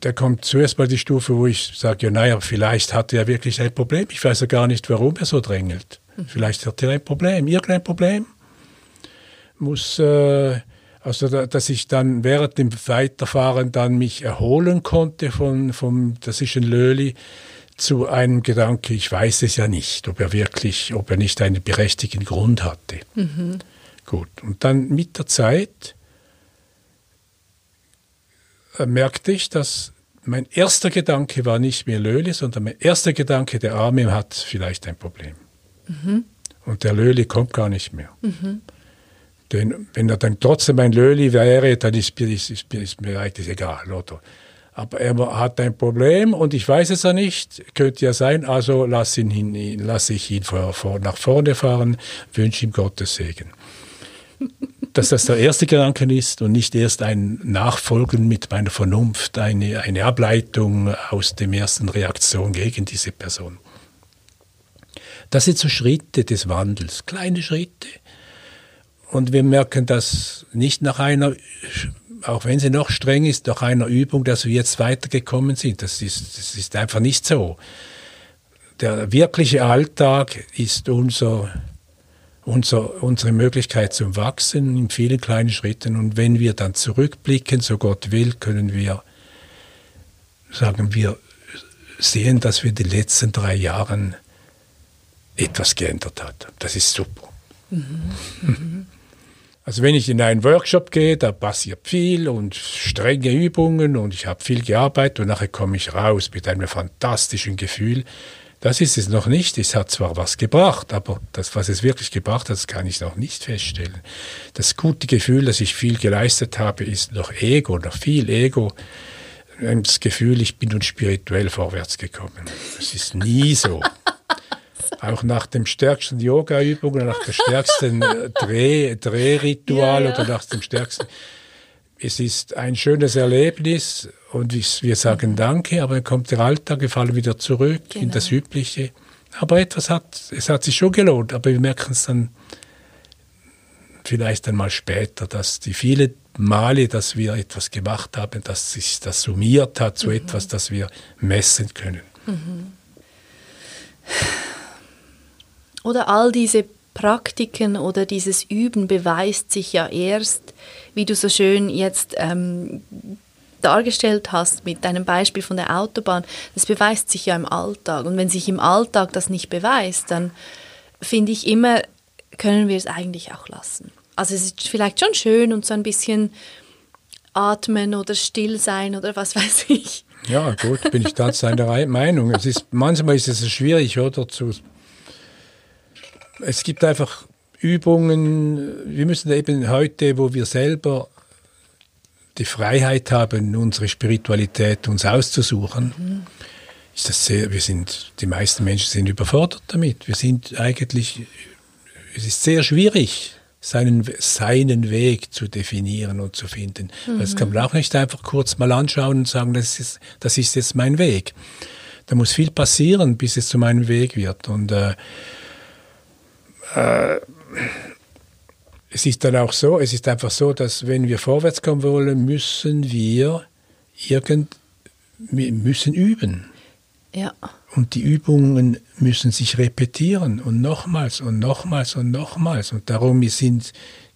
S2: da kommt zuerst mal die Stufe, wo ich sage, ja, naja, vielleicht hat er wirklich ein Problem. Ich weiß ja gar nicht, warum er so drängelt. Mhm. Vielleicht hat er ein Problem, irgendein Problem muss, äh, also da, dass ich dann während dem Weiterfahren dann mich erholen konnte von, vom, das ist ein Löli, zu einem Gedanke, ich weiß es ja nicht, ob er wirklich, ob er nicht einen berechtigten Grund hatte. Mhm. Gut, und dann mit der Zeit äh, merkte ich, dass mein erster Gedanke war nicht mehr Löli, sondern mein erster Gedanke, der Arme hat vielleicht ein Problem. Mhm. Und der Löli kommt gar nicht mehr. Mhm. Denn wenn er dann trotzdem ein Löli wäre, dann ist, ist, ist, ist mir eigentlich egal, oder? Aber er hat ein Problem und ich weiß es ja nicht, könnte ja sein, also lass ihn hin, lasse ich ihn vor, vor, nach vorne fahren, wünsche ihm Gottes Segen. Dass das der erste Gedanke ist und nicht erst ein Nachfolgen mit meiner Vernunft, eine, eine Ableitung aus der ersten Reaktion gegen diese Person. Das sind so Schritte des Wandels, kleine Schritte. Und wir merken das nicht nach einer auch wenn sie noch streng ist, nach einer Übung, dass wir jetzt weitergekommen sind. Das ist, das ist einfach nicht so. Der wirkliche Alltag ist unser, unser, unsere Möglichkeit zum Wachsen in vielen kleinen Schritten. Und wenn wir dann zurückblicken, so Gott will, können wir, sagen wir, sehen, dass wir die letzten drei Jahre etwas geändert hat. Das ist super. Mhm. Mhm. Also wenn ich in einen Workshop gehe, da passiert viel und strenge Übungen und ich habe viel gearbeitet und nachher komme ich raus mit einem fantastischen Gefühl. Das ist es noch nicht. Es hat zwar was gebracht, aber das, was es wirklich gebracht hat, kann ich noch nicht feststellen. Das gute Gefühl, dass ich viel geleistet habe, ist noch Ego, noch viel Ego. Das Gefühl, ich bin nun spirituell vorwärts gekommen. Das ist nie so. Auch nach dem stärksten Yoga-Übung oder nach dem stärksten äh, Dreh, Drehritual ja, ja. oder nach dem stärksten. Es ist ein schönes Erlebnis und wir sagen mhm. Danke, aber dann kommt der Alltag, wir fallen wieder zurück genau. in das Übliche. Aber etwas hat, es hat sich schon gelohnt, aber wir merken es dann vielleicht einmal später, dass die vielen Male, dass wir etwas gemacht haben, dass sich das summiert hat zu mhm. etwas, das wir messen können. Mhm.
S1: Oder all diese Praktiken oder dieses Üben beweist sich ja erst, wie du so schön jetzt ähm, dargestellt hast mit deinem Beispiel von der Autobahn, das beweist sich ja im Alltag. Und wenn sich im Alltag das nicht beweist, dann finde ich immer, können wir es eigentlich auch lassen. Also es ist vielleicht schon schön und so ein bisschen atmen oder still sein oder was weiß ich.
S2: Ja, gut, bin ich da seiner Meinung. Es ist, manchmal ist es schwierig, oder, zu es gibt einfach Übungen. Wir müssen eben heute, wo wir selber die Freiheit haben, unsere Spiritualität uns auszusuchen, mhm. ist das sehr, wir sind, die meisten Menschen sind überfordert damit. Wir sind eigentlich, es ist sehr schwierig, seinen, seinen Weg zu definieren und zu finden. Mhm. Das kann man auch nicht einfach kurz mal anschauen und sagen, das ist, das ist jetzt mein Weg. Da muss viel passieren, bis es zu meinem Weg wird. Und äh, äh, es ist dann auch so, es ist einfach so, dass wenn wir vorwärts kommen wollen, müssen wir irgend, wir müssen üben.
S1: Ja.
S2: Und die Übungen müssen sich repetieren und nochmals und nochmals und nochmals. Und darum sind,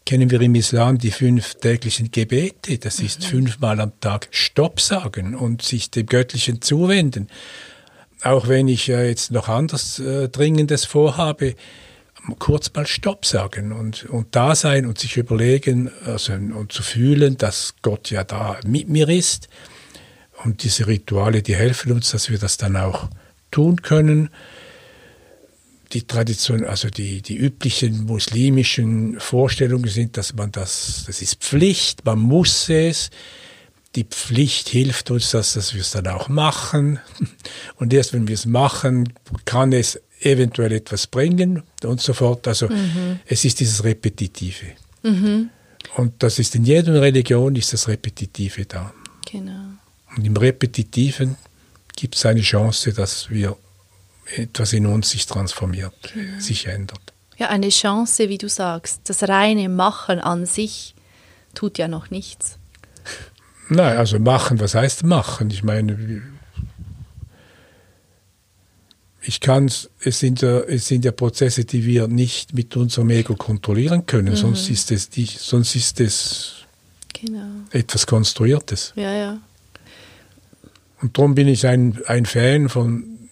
S2: kennen wir im Islam die fünf täglichen Gebete. Das ist mhm. fünfmal am Tag Stopp sagen und sich dem Göttlichen zuwenden. Auch wenn ich äh, jetzt noch anders äh, Dringendes vorhabe, kurz mal Stopp sagen und, und da sein und sich überlegen also, und zu fühlen, dass Gott ja da mit mir ist. Und diese Rituale, die helfen uns, dass wir das dann auch tun können. Die Tradition, also die, die üblichen muslimischen Vorstellungen sind, dass man das, das ist Pflicht, man muss es. Die Pflicht hilft uns, dass, dass wir es dann auch machen. Und erst wenn wir es machen, kann es eventuell etwas bringen und so fort. Also mhm. es ist dieses Repetitive. Mhm. Und das ist in jeder Religion ist das Repetitive da.
S1: Genau.
S2: Und im Repetitiven gibt es eine Chance, dass wir etwas in uns sich transformiert, genau. sich ändert.
S1: Ja, eine Chance, wie du sagst. Das reine Machen an sich tut ja noch nichts.
S2: Nein, also machen, was heißt machen? Ich meine, ich kann es sind ja, es sind ja Prozesse, die wir nicht mit unserem Ego kontrollieren können, mhm. sonst ist es die, sonst ist es genau. etwas Konstruiertes.
S1: Ja, ja.
S2: Und darum bin ich ein, ein Fan von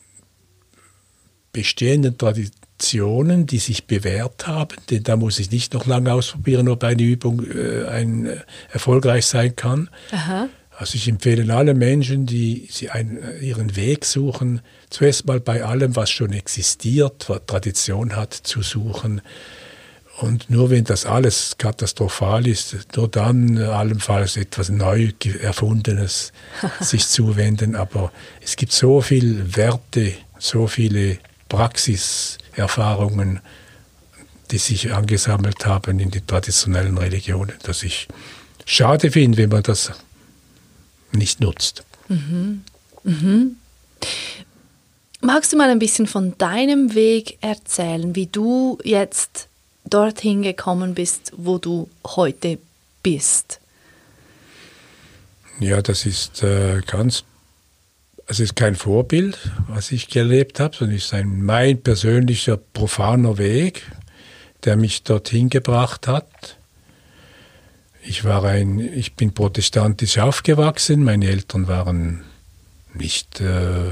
S2: bestehenden Traditionen, die sich bewährt haben, denn da muss ich nicht noch lange ausprobieren, ob eine Übung äh, ein, äh, erfolgreich sein kann. Aha. Also ich empfehle allen Menschen, die sie einen, ihren Weg suchen, zuerst mal bei allem, was schon existiert, was Tradition hat, zu suchen. Und nur wenn das alles katastrophal ist, nur dann allenfalls etwas neu erfundenes sich zuwenden. Aber es gibt so viele Werte, so viele Praxiserfahrungen, die sich angesammelt haben in den traditionellen Religionen, dass ich schade finde, wenn man das nicht nutzt. Mhm.
S1: Mhm. Magst du mal ein bisschen von deinem Weg erzählen, wie du jetzt dorthin gekommen bist, wo du heute bist?
S2: Ja, das ist äh, ganz, es ist kein Vorbild, was ich gelebt habe, sondern es ist ein, mein persönlicher profaner Weg, der mich dorthin gebracht hat. Ich, war ein, ich bin protestantisch aufgewachsen. Meine Eltern waren nicht äh,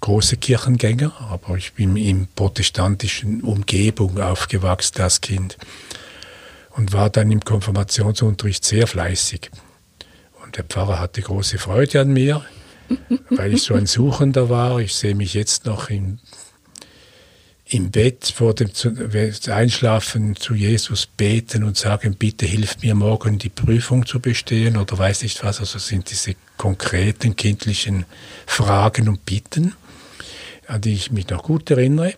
S2: große Kirchengänger, aber ich bin in protestantischen Umgebung aufgewachsen als Kind und war dann im Konfirmationsunterricht sehr fleißig. Und der Pfarrer hatte große Freude an mir, weil ich so ein Suchender war. Ich sehe mich jetzt noch in im Bett vor dem Einschlafen zu Jesus beten und sagen, bitte hilf mir morgen die Prüfung zu bestehen oder weiß nicht was. Also sind diese konkreten kindlichen Fragen und Bitten, an die ich mich noch gut erinnere.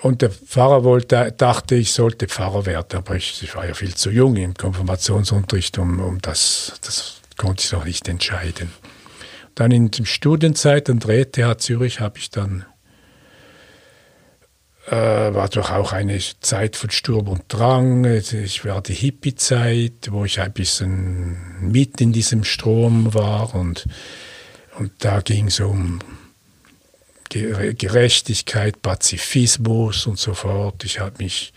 S2: Und der Pfarrer wollte, dachte, ich sollte Pfarrer werden, aber ich, ich war ja viel zu jung im Konfirmationsunterricht, um, um das, das konnte ich noch nicht entscheiden. Dann in der Studienzeit an der ETH Zürich habe ich dann äh, war doch auch eine Zeit von Sturm und Drang. Ich war die Hippie-Zeit, wo ich ein bisschen mit in diesem Strom war und, und da ging es um Gerechtigkeit, Pazifismus und so fort. Ich habe mich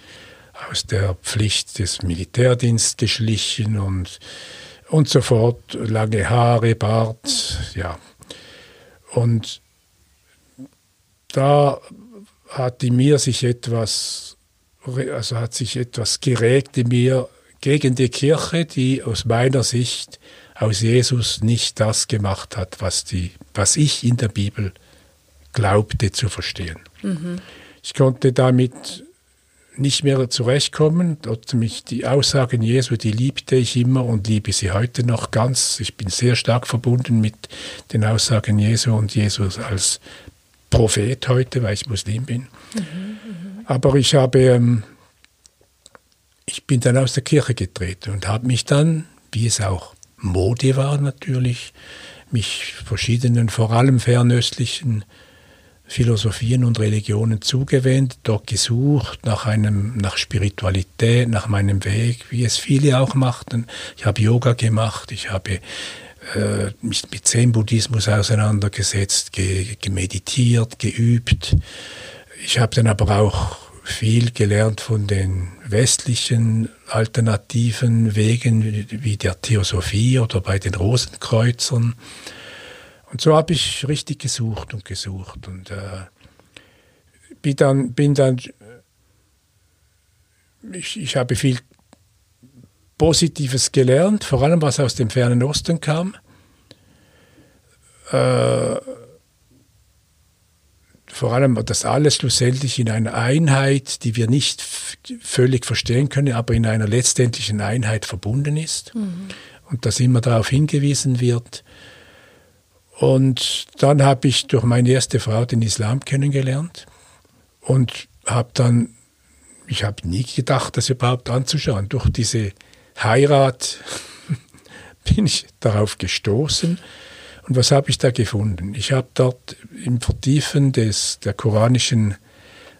S2: aus der Pflicht des Militärdienstes geschlichen und, und so fort. Lange Haare, Bart, ja. Und da hat in mir sich etwas, also hat sich etwas geregt in mir gegen die Kirche, die aus meiner Sicht aus Jesus nicht das gemacht hat, was, die, was ich in der Bibel glaubte zu verstehen. Mhm. Ich konnte damit nicht mehr zurechtkommen. Dort mich die Aussagen Jesu, die liebte ich immer und liebe sie heute noch ganz. Ich bin sehr stark verbunden mit den Aussagen Jesu und Jesus als Prophet heute, weil ich Muslim bin. Mhm, Aber ich habe, ähm, ich bin dann aus der Kirche getreten und habe mich dann, wie es auch Mode war natürlich, mich verschiedenen, vor allem fernöstlichen Philosophien und Religionen zugewendet, dort gesucht nach einem, nach Spiritualität, nach meinem Weg, wie es viele auch machten. Ich habe Yoga gemacht, ich habe mich mit Zen-Buddhismus auseinandergesetzt, ge gemeditiert, geübt. Ich habe dann aber auch viel gelernt von den westlichen alternativen Wegen wie der Theosophie oder bei den Rosenkreuzern. Und so habe ich richtig gesucht und gesucht und äh, bin dann, bin dann ich, ich habe viel Positives gelernt, vor allem was aus dem fernen Osten kam. Äh, vor allem, dass alles schlussendlich in einer Einheit, die wir nicht völlig verstehen können, aber in einer letztendlichen Einheit verbunden ist. Mhm. Und dass immer darauf hingewiesen wird. Und dann habe ich durch meine erste Frau den Islam kennengelernt und habe dann, ich habe nie gedacht, das überhaupt anzuschauen. Durch diese Heirat bin ich darauf gestoßen. Und was habe ich da gefunden? Ich habe dort im Vertiefen des, der koranischen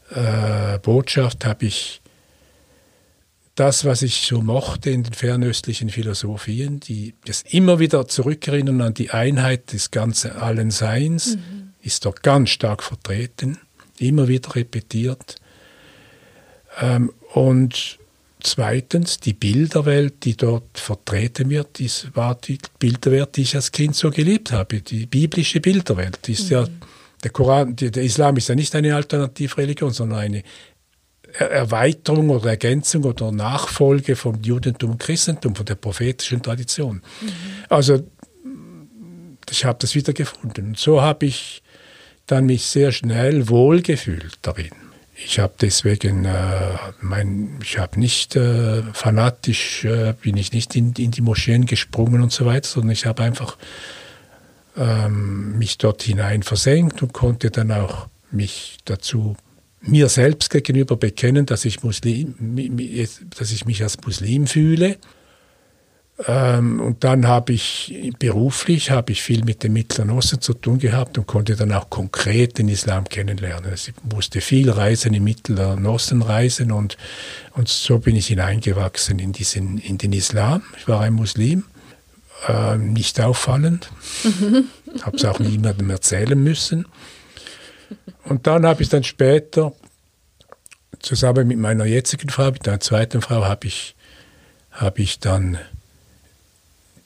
S2: äh, Botschaft, habe ich das, was ich so mochte in den fernöstlichen Philosophien, die das immer wieder zurückerinnern an die Einheit des ganzen allen Seins, mhm. ist dort ganz stark vertreten, immer wieder repetiert. Ähm, und Zweitens, die Bilderwelt, die dort vertreten wird, das war die Bilderwelt, die ich als Kind so geliebt habe. Die biblische Bilderwelt. ist mhm. ja, der Koran, der Islam ist ja nicht eine Alternativreligion, sondern eine Erweiterung oder Ergänzung oder Nachfolge vom Judentum und Christentum, von der prophetischen Tradition. Mhm. Also ich habe das wieder gefunden. Und so habe ich dann mich sehr schnell wohlgefühlt darin. Ich habe deswegen, äh, mein, ich habe nicht äh, fanatisch, äh, bin ich nicht in, in, die Moscheen gesprungen und so weiter, sondern ich habe einfach ähm, mich dort hinein versenkt und konnte dann auch mich dazu mir selbst gegenüber bekennen, dass ich, Muslim, dass ich mich als Muslim fühle und dann habe ich beruflich habe ich viel mit dem Mittleren Osten zu tun gehabt und konnte dann auch konkret den Islam kennenlernen. Also ich musste viel reisen im Mittleren Osten reisen und, und so bin ich hineingewachsen in, diesen, in den Islam. Ich war ein Muslim, äh, nicht auffallend, habe es auch niemandem erzählen müssen. Und dann habe ich dann später zusammen mit meiner jetzigen Frau, mit einer zweiten Frau, habe ich, habe ich dann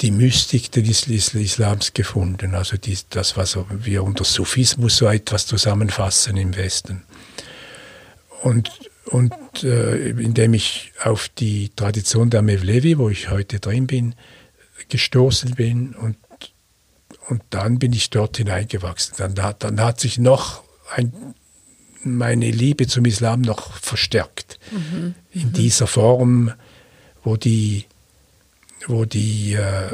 S2: die Mystik des Islams gefunden, also die, das, was wir unter Sufismus so etwas zusammenfassen im Westen. Und, und äh, indem ich auf die Tradition der Mevlevi, wo ich heute drin bin, gestoßen bin und, und dann bin ich dort hineingewachsen. Dann, hat, dann hat sich noch ein, meine Liebe zum Islam noch verstärkt. Mhm. In dieser Form, wo die wo die äh,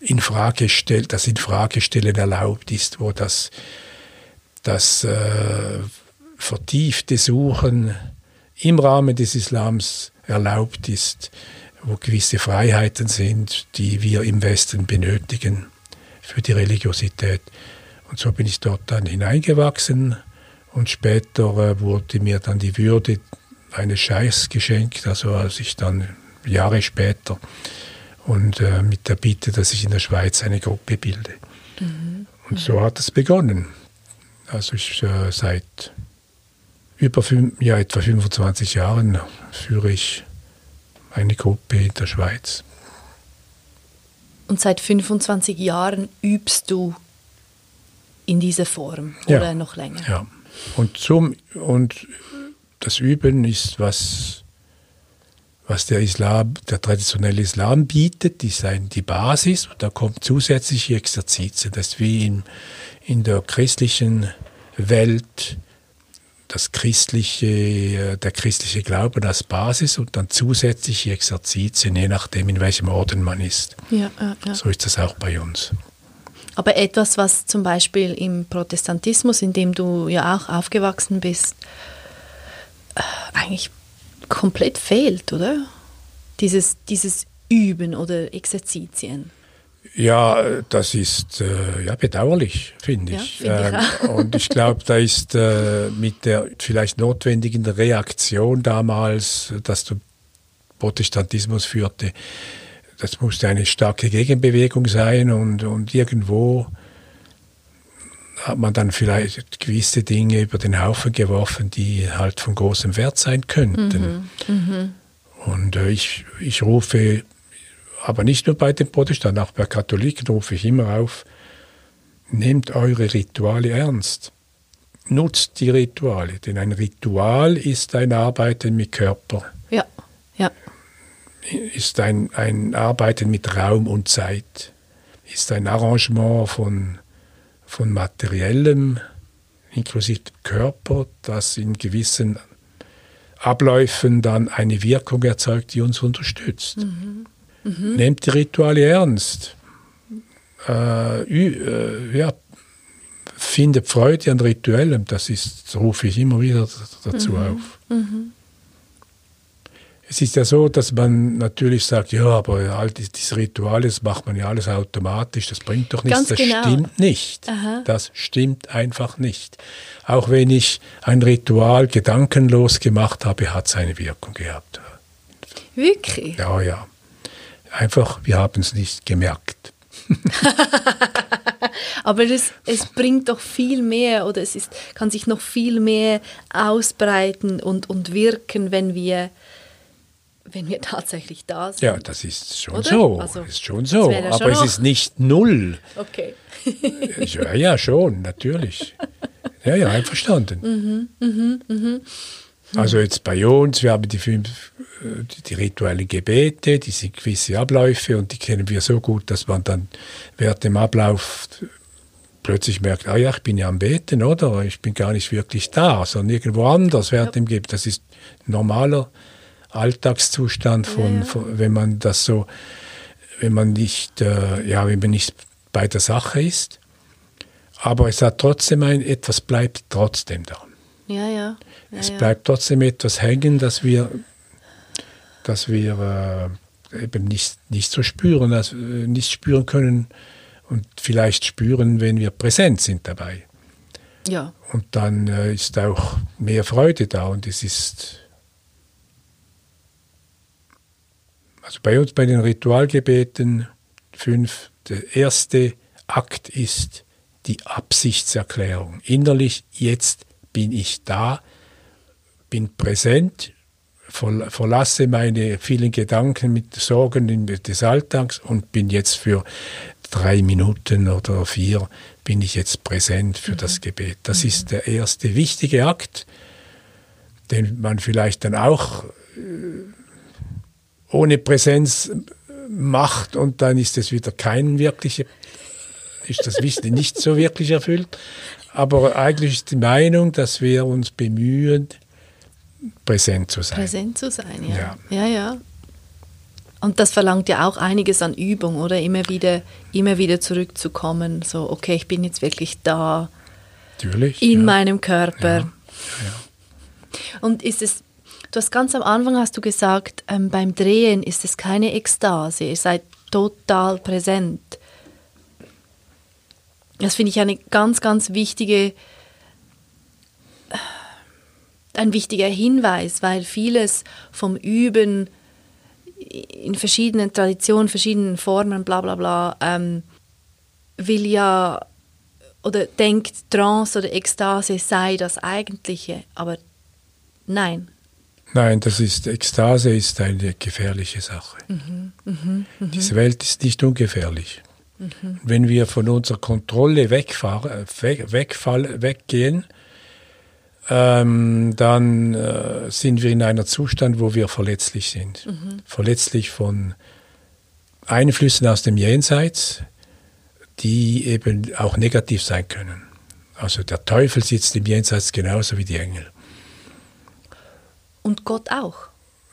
S2: Infrage stellt, das Infragestellen erlaubt ist, wo das, das äh, vertiefte Suchen im Rahmen des Islams erlaubt ist, wo gewisse Freiheiten sind, die wir im Westen benötigen für die Religiosität. Und so bin ich dort dann hineingewachsen und später äh, wurde mir dann die Würde eines Scheichs geschenkt, also als ich dann Jahre später und äh, mit der Bitte, dass ich in der Schweiz eine Gruppe bilde. Mhm. Und so hat es begonnen. Also ich äh, seit über fünf, ja, etwa 25 Jahren führe ich eine Gruppe in der Schweiz.
S1: Und seit 25 Jahren übst du in dieser Form oder
S2: ja,
S1: noch länger?
S2: Ja. Und, zum, und das Üben ist was was der Islam, der traditionelle Islam bietet, ist ein, die Basis und da kommt zusätzliche Exerzitien. Das ist wie in, in der christlichen Welt das christliche, äh, der christliche Glauben als Basis und dann zusätzliche Exerzitien, je nachdem, in welchem Orden man ist. Ja, ja, ja. So ist das auch bei uns.
S1: Aber etwas, was zum Beispiel im Protestantismus, in dem du ja auch aufgewachsen bist, äh, eigentlich komplett fehlt, oder? Dieses, dieses Üben oder Exerzitien.
S2: Ja, das ist äh, ja, bedauerlich, finde ja, ich. Find ich ähm, und ich glaube, da ist äh, mit der vielleicht notwendigen Reaktion damals, dass der Protestantismus führte, das musste eine starke Gegenbewegung sein und, und irgendwo hat man dann vielleicht gewisse Dinge über den Haufen geworfen, die halt von großem Wert sein könnten. Mhm, mh. Und äh, ich, ich rufe, aber nicht nur bei den Protestanten, auch bei Katholiken rufe ich immer auf, nehmt eure Rituale ernst. Nutzt die Rituale, denn ein Ritual ist ein Arbeiten mit Körper.
S1: Ja, ja.
S2: Ist ein, ein Arbeiten mit Raum und Zeit. Ist ein Arrangement von von materiellem, inklusive Körper, das in gewissen Abläufen dann eine Wirkung erzeugt, die uns unterstützt. Mhm. Mhm. Nehmt die Rituale ernst. Äh, äh, ja, findet Freude an Rituellem, das ist, rufe ich immer wieder dazu mhm. auf. Es ist ja so, dass man natürlich sagt, ja, aber all diese Rituale, das macht man ja alles automatisch, das bringt doch nichts. Ganz das genau. stimmt nicht. Aha. Das stimmt einfach nicht. Auch wenn ich ein Ritual gedankenlos gemacht habe, hat es eine Wirkung gehabt.
S1: Wirklich?
S2: Ja, ja. Einfach, wir haben es nicht gemerkt.
S1: Aber das, es bringt doch viel mehr oder es ist, kann sich noch viel mehr ausbreiten und, und wirken, wenn wir wenn wir tatsächlich da sind.
S2: Ja, das ist schon Oder? so. Also, ist schon so. Aber schon es ist nicht null.
S1: Okay.
S2: ja, ja, schon, natürlich. Ja, ja, einverstanden.
S1: Mhm, mhm, mhm.
S2: Also jetzt bei uns, wir haben die fünf, äh, die rituellen Gebete, die sind gewisse Abläufe und die kennen wir so gut, dass man dann während dem Ablauf plötzlich merkt, ah ja, ich bin ja am Beten, oder? Ich bin gar nicht wirklich da, sondern irgendwo anders während ja. dem Gebet. Das ist normaler Alltagszustand von, ja, ja. von, wenn man das so, wenn man nicht, äh, ja, wenn man nicht bei der Sache ist. Aber es hat trotzdem ein, etwas bleibt trotzdem da.
S1: Ja, ja.
S2: ja es bleibt trotzdem etwas hängen, dass wir, dass wir äh, eben nicht, nicht so spüren, dass, äh, nicht spüren können und vielleicht spüren, wenn wir präsent sind dabei.
S1: Ja.
S2: Und dann äh, ist auch mehr Freude da und es ist also bei uns bei den Ritualgebeten fünf, der erste Akt ist die Absichtserklärung. Innerlich, jetzt bin ich da, bin präsent, verlasse meine vielen Gedanken mit Sorgen des Alltags und bin jetzt für drei Minuten oder vier, bin ich jetzt präsent für mhm. das Gebet. Das mhm. ist der erste wichtige Akt, den man vielleicht dann auch äh, ohne Präsenz macht und dann ist es wieder kein wirkliche, ist das Wissen nicht so wirklich erfüllt. Aber eigentlich ist die Meinung, dass wir uns bemühen, präsent zu sein.
S1: Präsent zu sein, ja. Ja, ja. ja. Und das verlangt ja auch einiges an Übung, oder? Immer wieder, immer wieder zurückzukommen. So, okay, ich bin jetzt wirklich da.
S2: Natürlich.
S1: In ja. meinem Körper. Ja. Und ist es, du hast ganz am Anfang hast du gesagt, ähm, beim Drehen ist es keine Ekstase, ihr seid total präsent. Das finde ich eine ganz, ganz wichtige, ein wichtiger Hinweis, weil vieles vom Üben in verschiedenen Traditionen, verschiedenen Formen, bla bla bla, ähm, will ja oder denkt, Trance oder Ekstase sei das Eigentliche, aber nein.
S2: Nein, das ist, Ekstase ist eine gefährliche Sache. Mhm, mh, mh. Diese Welt ist nicht ungefährlich. Mhm. Wenn wir von unserer Kontrolle wegfahren, weg, wegfall, weggehen, ähm, dann äh, sind wir in einem Zustand, wo wir verletzlich sind. Mhm. Verletzlich von Einflüssen aus dem Jenseits, die eben auch negativ sein können. Also der Teufel sitzt im Jenseits genauso wie die Engel.
S1: Und Gott auch?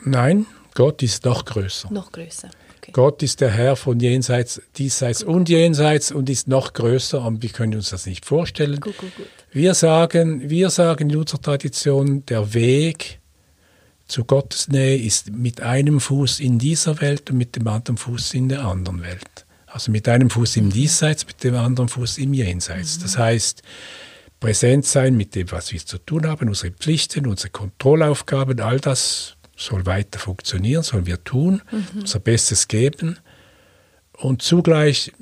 S2: Nein, Gott ist noch größer.
S1: Noch größer.
S2: Okay. Gott ist der Herr von Jenseits, Diesseits und Jenseits und ist noch größer, und wir können uns das nicht vorstellen. Gut, gut, gut. Wir, sagen, wir sagen in unserer Tradition, der Weg zu Gottes Nähe ist mit einem Fuß in dieser Welt und mit dem anderen Fuß in der anderen Welt. Also mit einem Fuß im Diesseits, mit dem anderen Fuß im Jenseits. Mhm. Das heißt, präsent sein mit dem, was wir zu tun haben, unsere Pflichten, unsere Kontrollaufgaben, all das soll weiter funktionieren, sollen wir tun, mhm. unser Bestes geben und zugleich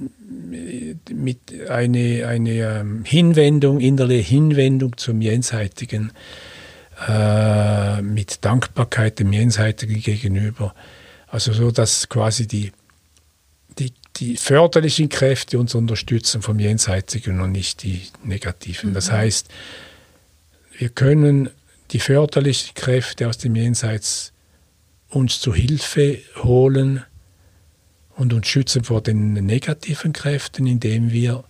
S2: mit eine, eine ähm, Hinwendung, innere Hinwendung zum Jenseitigen, äh, mit Dankbarkeit dem Jenseitigen gegenüber. Also so, dass quasi die, die, förderlichen Kräfte uns unterstützen vom Jenseitigen und nicht die negativen. Mhm. Das heißt, wir können die förderlichen Kräfte aus dem Jenseits uns zu Hilfe holen und uns schützen vor den negativen Kräften, indem wir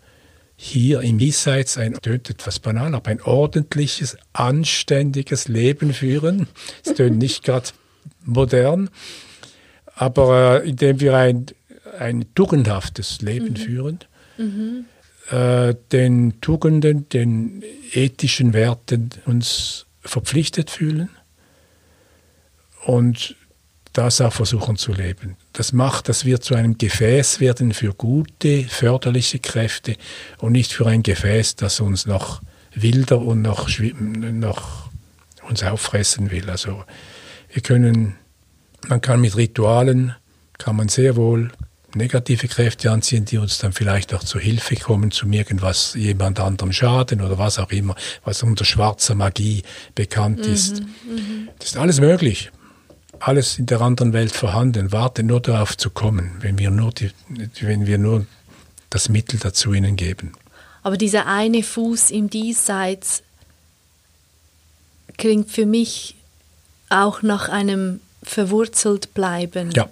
S2: hier im Diesseits ein, tönt etwas banal, aber ein ordentliches, anständiges Leben führen. Es tönt nicht gerade modern, aber äh, indem wir ein, ein tugendhaftes Leben mhm. führen, mhm. Äh, den Tugenden, den ethischen Werten uns verpflichtet fühlen und das auch versuchen zu leben. Das macht, dass wir zu einem Gefäß werden für gute, förderliche Kräfte und nicht für ein Gefäß, das uns noch wilder und noch, noch uns auffressen will. Also wir können, man kann mit Ritualen, kann man sehr wohl negative Kräfte anziehen, die uns dann vielleicht auch zu Hilfe kommen, zum irgendwas, jemand anderem schaden oder was auch immer, was unter schwarzer Magie bekannt mhm, ist. Mhm, das ist alles möglich alles in der anderen Welt vorhanden, warte nur darauf zu kommen, wenn wir nur, die, wenn wir nur das Mittel dazu ihnen geben.
S1: Aber dieser eine Fuß im Diesseits klingt für mich auch nach einem verwurzelt bleiben.
S2: Ja,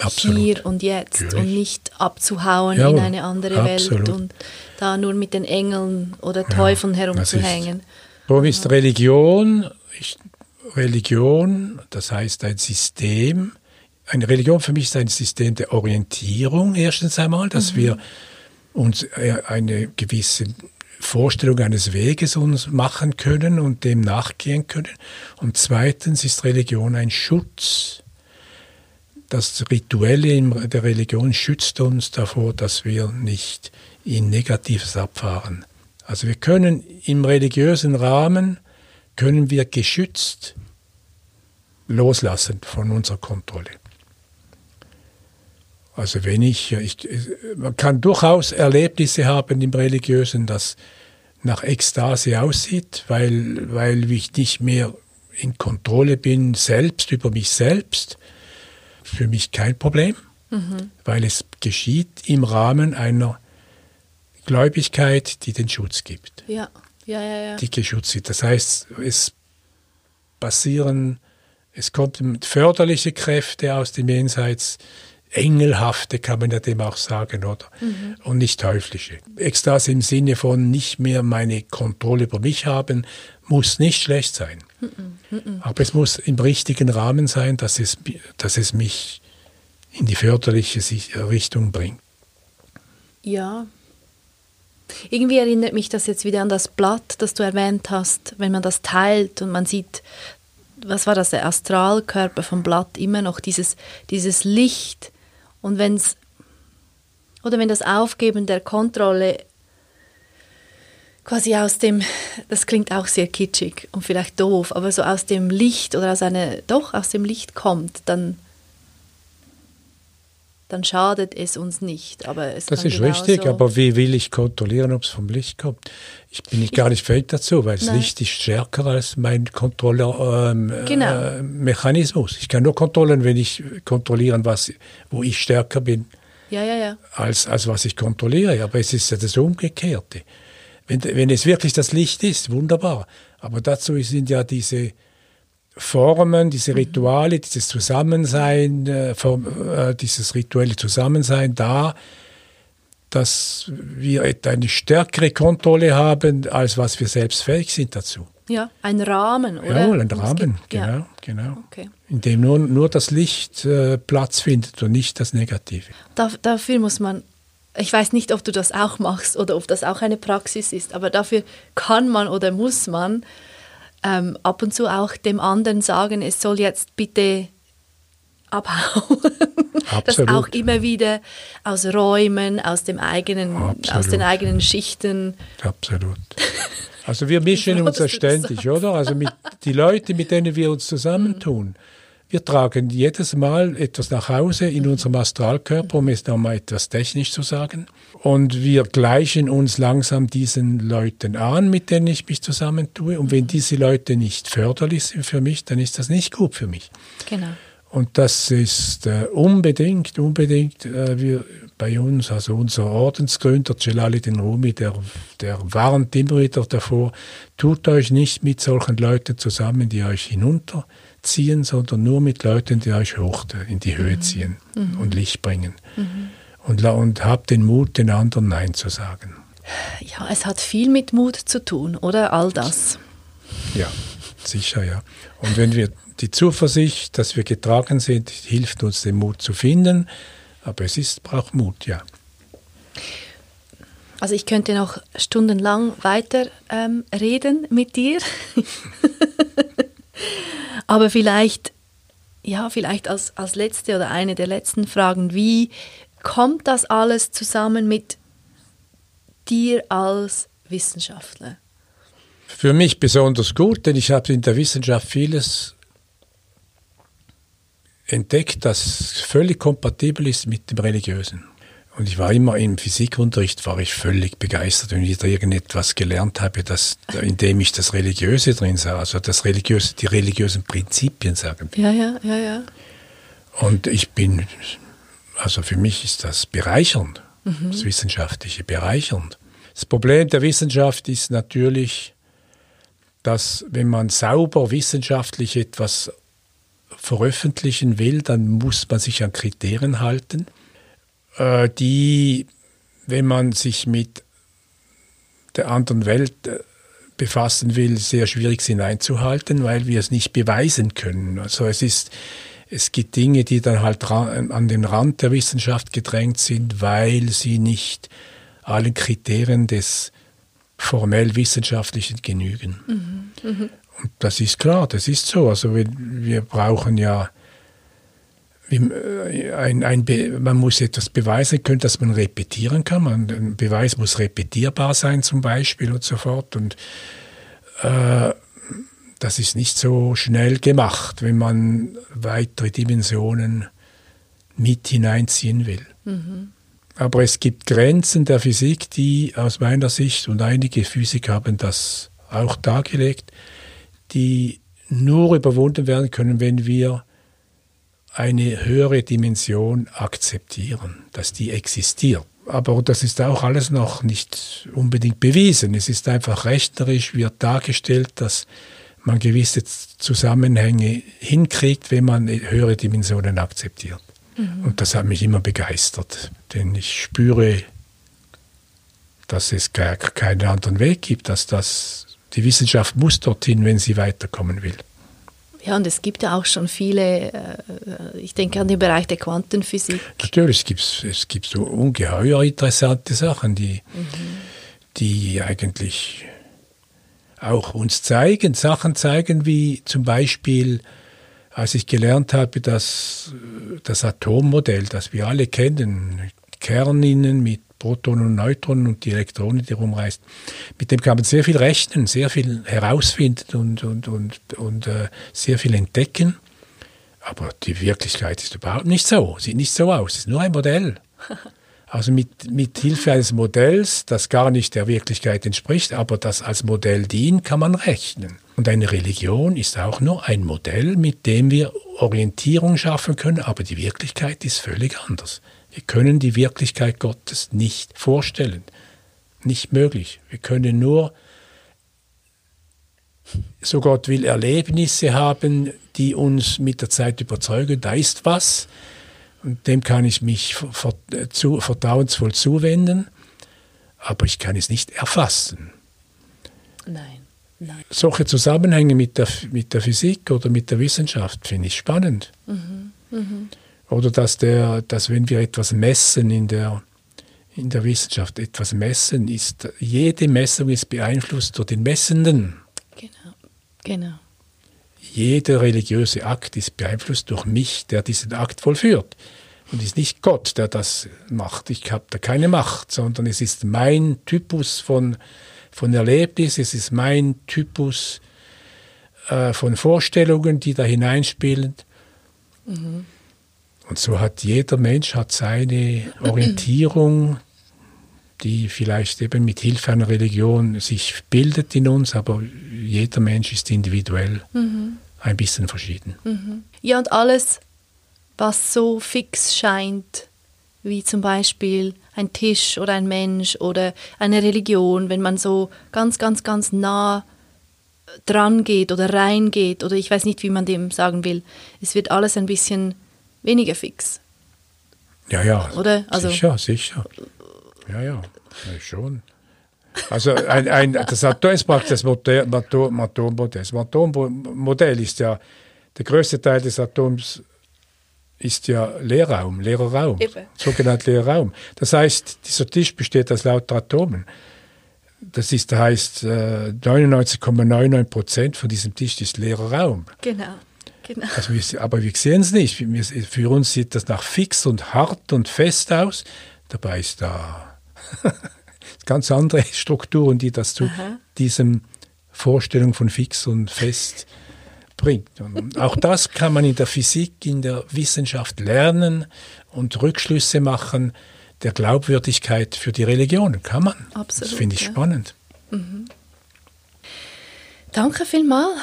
S2: absolut.
S1: Hier und jetzt
S2: Natürlich.
S1: und nicht abzuhauen
S2: Jawohl,
S1: in eine andere
S2: absolut.
S1: Welt und da nur mit den Engeln oder Teufeln herumzuhängen.
S2: Darum ist Religion, ist Religion, das heißt ein System, eine Religion für mich ist ein System der Orientierung erstens einmal, dass wir uns äh, eine gewisse Vorstellung eines Weges uns machen können und dem nachgehen können. Und zweitens ist Religion ein Schutz. Das Rituelle der Religion schützt uns davor, dass wir nicht in Negatives abfahren. Also wir können im religiösen Rahmen, können wir geschützt loslassen von unserer Kontrolle. Also wenn ich, ich, man kann durchaus Erlebnisse haben im Religiösen, das nach Ekstase aussieht, weil, weil ich nicht mehr in Kontrolle bin, selbst über mich selbst. Für mich kein Problem, weil es geschieht im Rahmen einer Gläubigkeit, die den Schutz gibt,
S1: Ja, ja, ja, ja.
S2: die geschützt wird. Das heißt, es passieren, es kommen förderliche Kräfte aus dem Jenseits, engelhafte kann man ja dem auch sagen, oder? Und nicht teuflische. Ekstase im Sinne von nicht mehr meine Kontrolle über mich haben, muss nicht schlecht sein. Aber es muss im richtigen Rahmen sein, dass es, dass es mich in die förderliche Sich- Richtung bringt.
S1: Ja. Irgendwie erinnert mich das jetzt wieder an das Blatt, das du erwähnt hast, wenn man das teilt und man sieht, was war das, der Astralkörper vom Blatt, immer noch dieses, dieses Licht. Und wenn es, oder wenn das Aufgeben der Kontrolle quasi aus dem, das klingt auch sehr kitschig und vielleicht doof, aber so aus dem Licht oder aus einer, doch aus dem Licht kommt, dann, dann schadet es uns nicht. Aber es
S2: Das ist richtig, aber wie will ich kontrollieren, ob es vom Licht kommt? Ich bin nicht gar nicht fähig dazu, weil das
S1: Nein.
S2: Licht ist stärker als mein Kontrollmechanismus. Ähm,
S1: Genau.
S2: äh, Mechanismus. ich kann nur kontrollieren, wenn ich kontrollieren, was, wo ich stärker bin,
S1: Ja, ja, ja.
S2: als, als was ich kontrolliere. Aber es ist ja das Umgekehrte. Wenn, wenn es wirklich das Licht ist, wunderbar. Aber dazu sind ja diese Formen, diese Rituale, dieses Zusammensein, äh, äh, dieses rituelle Zusammensein da, dass wir eine stärkere Kontrolle haben, als was wir selbst fähig sind dazu.
S1: Ja, ein Rahmen, oder?
S2: Jawohl, ein Rahmen,
S1: gibt-
S2: genau,
S1: Ja.
S2: genau.
S1: Okay.
S2: In dem nur, nur das Licht äh, Platz findet und nicht das Negative.
S1: Da, dafür muss man, ich weiß nicht, ob du das auch machst oder ob das auch eine Praxis ist, aber dafür kann man oder muss man ähm, ab und zu auch dem anderen sagen, es soll jetzt bitte abhauen. Das
S2: Absolut.
S1: auch immer wieder aus Räumen, aus dem eigenen, aus den eigenen Schichten.
S2: Absolut. Also wir mischen uns ja
S1: das
S2: ständig, oder? Also mit die Leute, mit denen wir uns zusammentun, wir tragen jedes Mal etwas nach Hause in unserem Astralkörper, um es nochmal etwas technisch zu sagen. Und wir gleichen uns langsam diesen Leuten an, mit denen ich mich zusammentue. Und wenn diese Leute nicht förderlich sind für mich, dann ist das nicht gut für mich.
S1: Genau.
S2: Und das ist äh, unbedingt, unbedingt äh, wir, bei uns, also unser Ordensgründer Jalaluddin Rumi, der, der warnt immer wieder davor, tut euch nicht mit solchen Leuten zusammen, die euch hinunterziehen, sondern nur mit Leuten, die euch hoch in die Höhe ziehen und Licht bringen. Und, la- und habt den Mut, den anderen Nein zu sagen.
S1: Ja, es hat viel mit Mut zu tun, oder? All das.
S2: Ja, sicher, ja. Und wenn wir die Zuversicht, dass wir getragen sind, hilft uns, den Mut zu finden. Aber es ist, braucht Mut, ja.
S1: Also ich könnte noch stundenlang weiter ähm, reden mit dir. Aber vielleicht, ja, vielleicht als, als letzte oder eine der letzten Fragen, wie kommt das alles zusammen mit dir als Wissenschaftler?
S2: Für mich besonders gut, denn ich habe in der Wissenschaft vieles entdeckt, das völlig kompatibel ist mit dem Religiösen. Und ich war immer im Physikunterricht, war ich völlig begeistert, wenn ich da irgendetwas gelernt habe, das, in dem ich das Religiöse drin sah, also das Religiöse, die religiösen Prinzipien, sagen wir.
S1: Ja, ja, ja, ja.
S2: Und ich bin, also für mich ist das bereichernd, das Wissenschaftliche bereichernd. Das Problem der Wissenschaft ist natürlich, dass wenn man sauber wissenschaftlich etwas veröffentlichen will, dann muss man sich an Kriterien halten, die, wenn man sich mit der anderen Welt äh, befassen will, sehr schwierig sind einzuhalten, weil wir es nicht beweisen können. Also es ist, es gibt Dinge, die dann halt an den Rand der Wissenschaft gedrängt sind, weil sie nicht allen Kriterien des formell Wissenschaftlichen genügen. Mhm. Mhm. Und das ist klar, das ist so. Also wir, wir brauchen ja äh, ein, ein man muss etwas beweisen können, dass man repetieren kann. Man, ein Beweis muss repetierbar sein zum Beispiel und so fort. Und äh, das ist nicht so schnell gemacht, wenn man weitere Dimensionen mit hineinziehen will. Mhm. Aber es gibt Grenzen der Physik, die aus meiner Sicht, und einige Physiker haben das auch dargelegt, die nur überwunden werden können, wenn wir eine höhere Dimension akzeptieren, dass die existiert. Aber das ist auch alles noch nicht unbedingt bewiesen. Es ist einfach rechnerisch, wird dargestellt, dass man gewisse Zusammenhänge hinkriegt, wenn man höhere Dimensionen akzeptiert. Mhm. Und das hat mich immer begeistert, denn ich spüre, dass es gar keinen anderen Weg gibt, dass das die Wissenschaft muss dorthin, wenn sie weiterkommen will.
S1: Ja, und es gibt ja auch schon viele, äh, ich denke an den Bereich der Quantenphysik.
S2: Natürlich, es gibt, es gibt so ungeheuer interessante Sachen, die, mhm. die eigentlich auch uns zeigen, Sachen zeigen, wie zum Beispiel, als ich gelernt habe, dass das Atommodell, das wir alle kennen, Kerninnen mit Protonen und Neutronen und die Elektronen, die rumreißt. Mit dem kann man sehr viel rechnen, sehr viel herausfinden und, und, und, und äh, sehr viel entdecken. Aber die Wirklichkeit ist überhaupt nicht so, sieht nicht so aus, es ist nur ein Modell. Also mit, mit Hilfe eines Modells, das gar nicht der Wirklichkeit entspricht, aber das als Modell dient, kann man rechnen. Und eine Religion ist auch nur ein Modell, mit dem wir Orientierung schaffen können, aber die Wirklichkeit ist völlig anders. Wir können die Wirklichkeit Gottes nicht vorstellen. Nicht möglich. Wir können nur, so Gott will, Erlebnisse haben, die uns mit der Zeit überzeugen, da ist was. Und dem kann ich mich vertrauensvoll zuwenden, aber ich kann es nicht erfassen.
S1: Nein. Nein.
S2: Solche Zusammenhänge mit der, mit der Physik oder mit der Wissenschaft finde ich spannend. Mhm. Mhm. Oder dass, der, dass wenn wir etwas messen in der, in der Wissenschaft, etwas messen, ist, jede Messung ist beeinflusst durch den Messenden.
S1: Genau, genau.
S2: Jeder religiöse Akt ist beeinflusst durch mich, der diesen Akt vollführt. Und es ist nicht Gott, der das macht. Ich habe da keine Macht, sondern es ist mein Typus von, von Erlebnis, es ist mein Typus äh, von Vorstellungen, die da hineinspielen. Mhm. Und so hat jeder Mensch hat seine Orientierung, die vielleicht eben mit Hilfe einer Religion sich bildet in uns, aber jeder Mensch ist individuell mhm. ein bisschen verschieden.
S1: Mhm. Ja, und alles, was so fix scheint, wie zum Beispiel ein Tisch oder ein Mensch oder eine Religion, wenn man so ganz, ganz, ganz nah dran geht oder reingeht oder ich weiß nicht, wie man dem sagen will, es wird alles ein bisschen weniger fix.
S2: Ja, ja.
S1: Oder?
S2: Also, sicher, sicher. Ja, ja, ja schon. Also ein, ein, das Atom ist praktisch das Atommodell. Das Atommodell ist ja, der größte Teil des Atoms ist ja Leerraum, leerer Raum, Eben. sogenannter leerer Raum. Das heißt, dieser Tisch besteht aus lauter Atomen. Das ist, heißt, 99,99 äh, Prozent von diesem Tisch ist leerer Raum.
S1: Genau. Genau.
S2: Also wir, aber wir sehen es nicht. Für uns sieht das nach fix und hart und fest aus. Dabei ist da ganz andere Strukturen, die das zu Aha. diesem Vorstellung von fix und fest bringt. Und auch das kann man in der Physik, in der Wissenschaft lernen und Rückschlüsse machen der Glaubwürdigkeit für die Religion. Kann man.
S1: Absolut.
S2: Das finde ich ja. spannend.
S1: Mhm. Danke vielmals.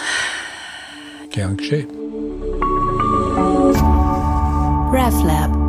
S2: Gern geschehen.
S3: RefLab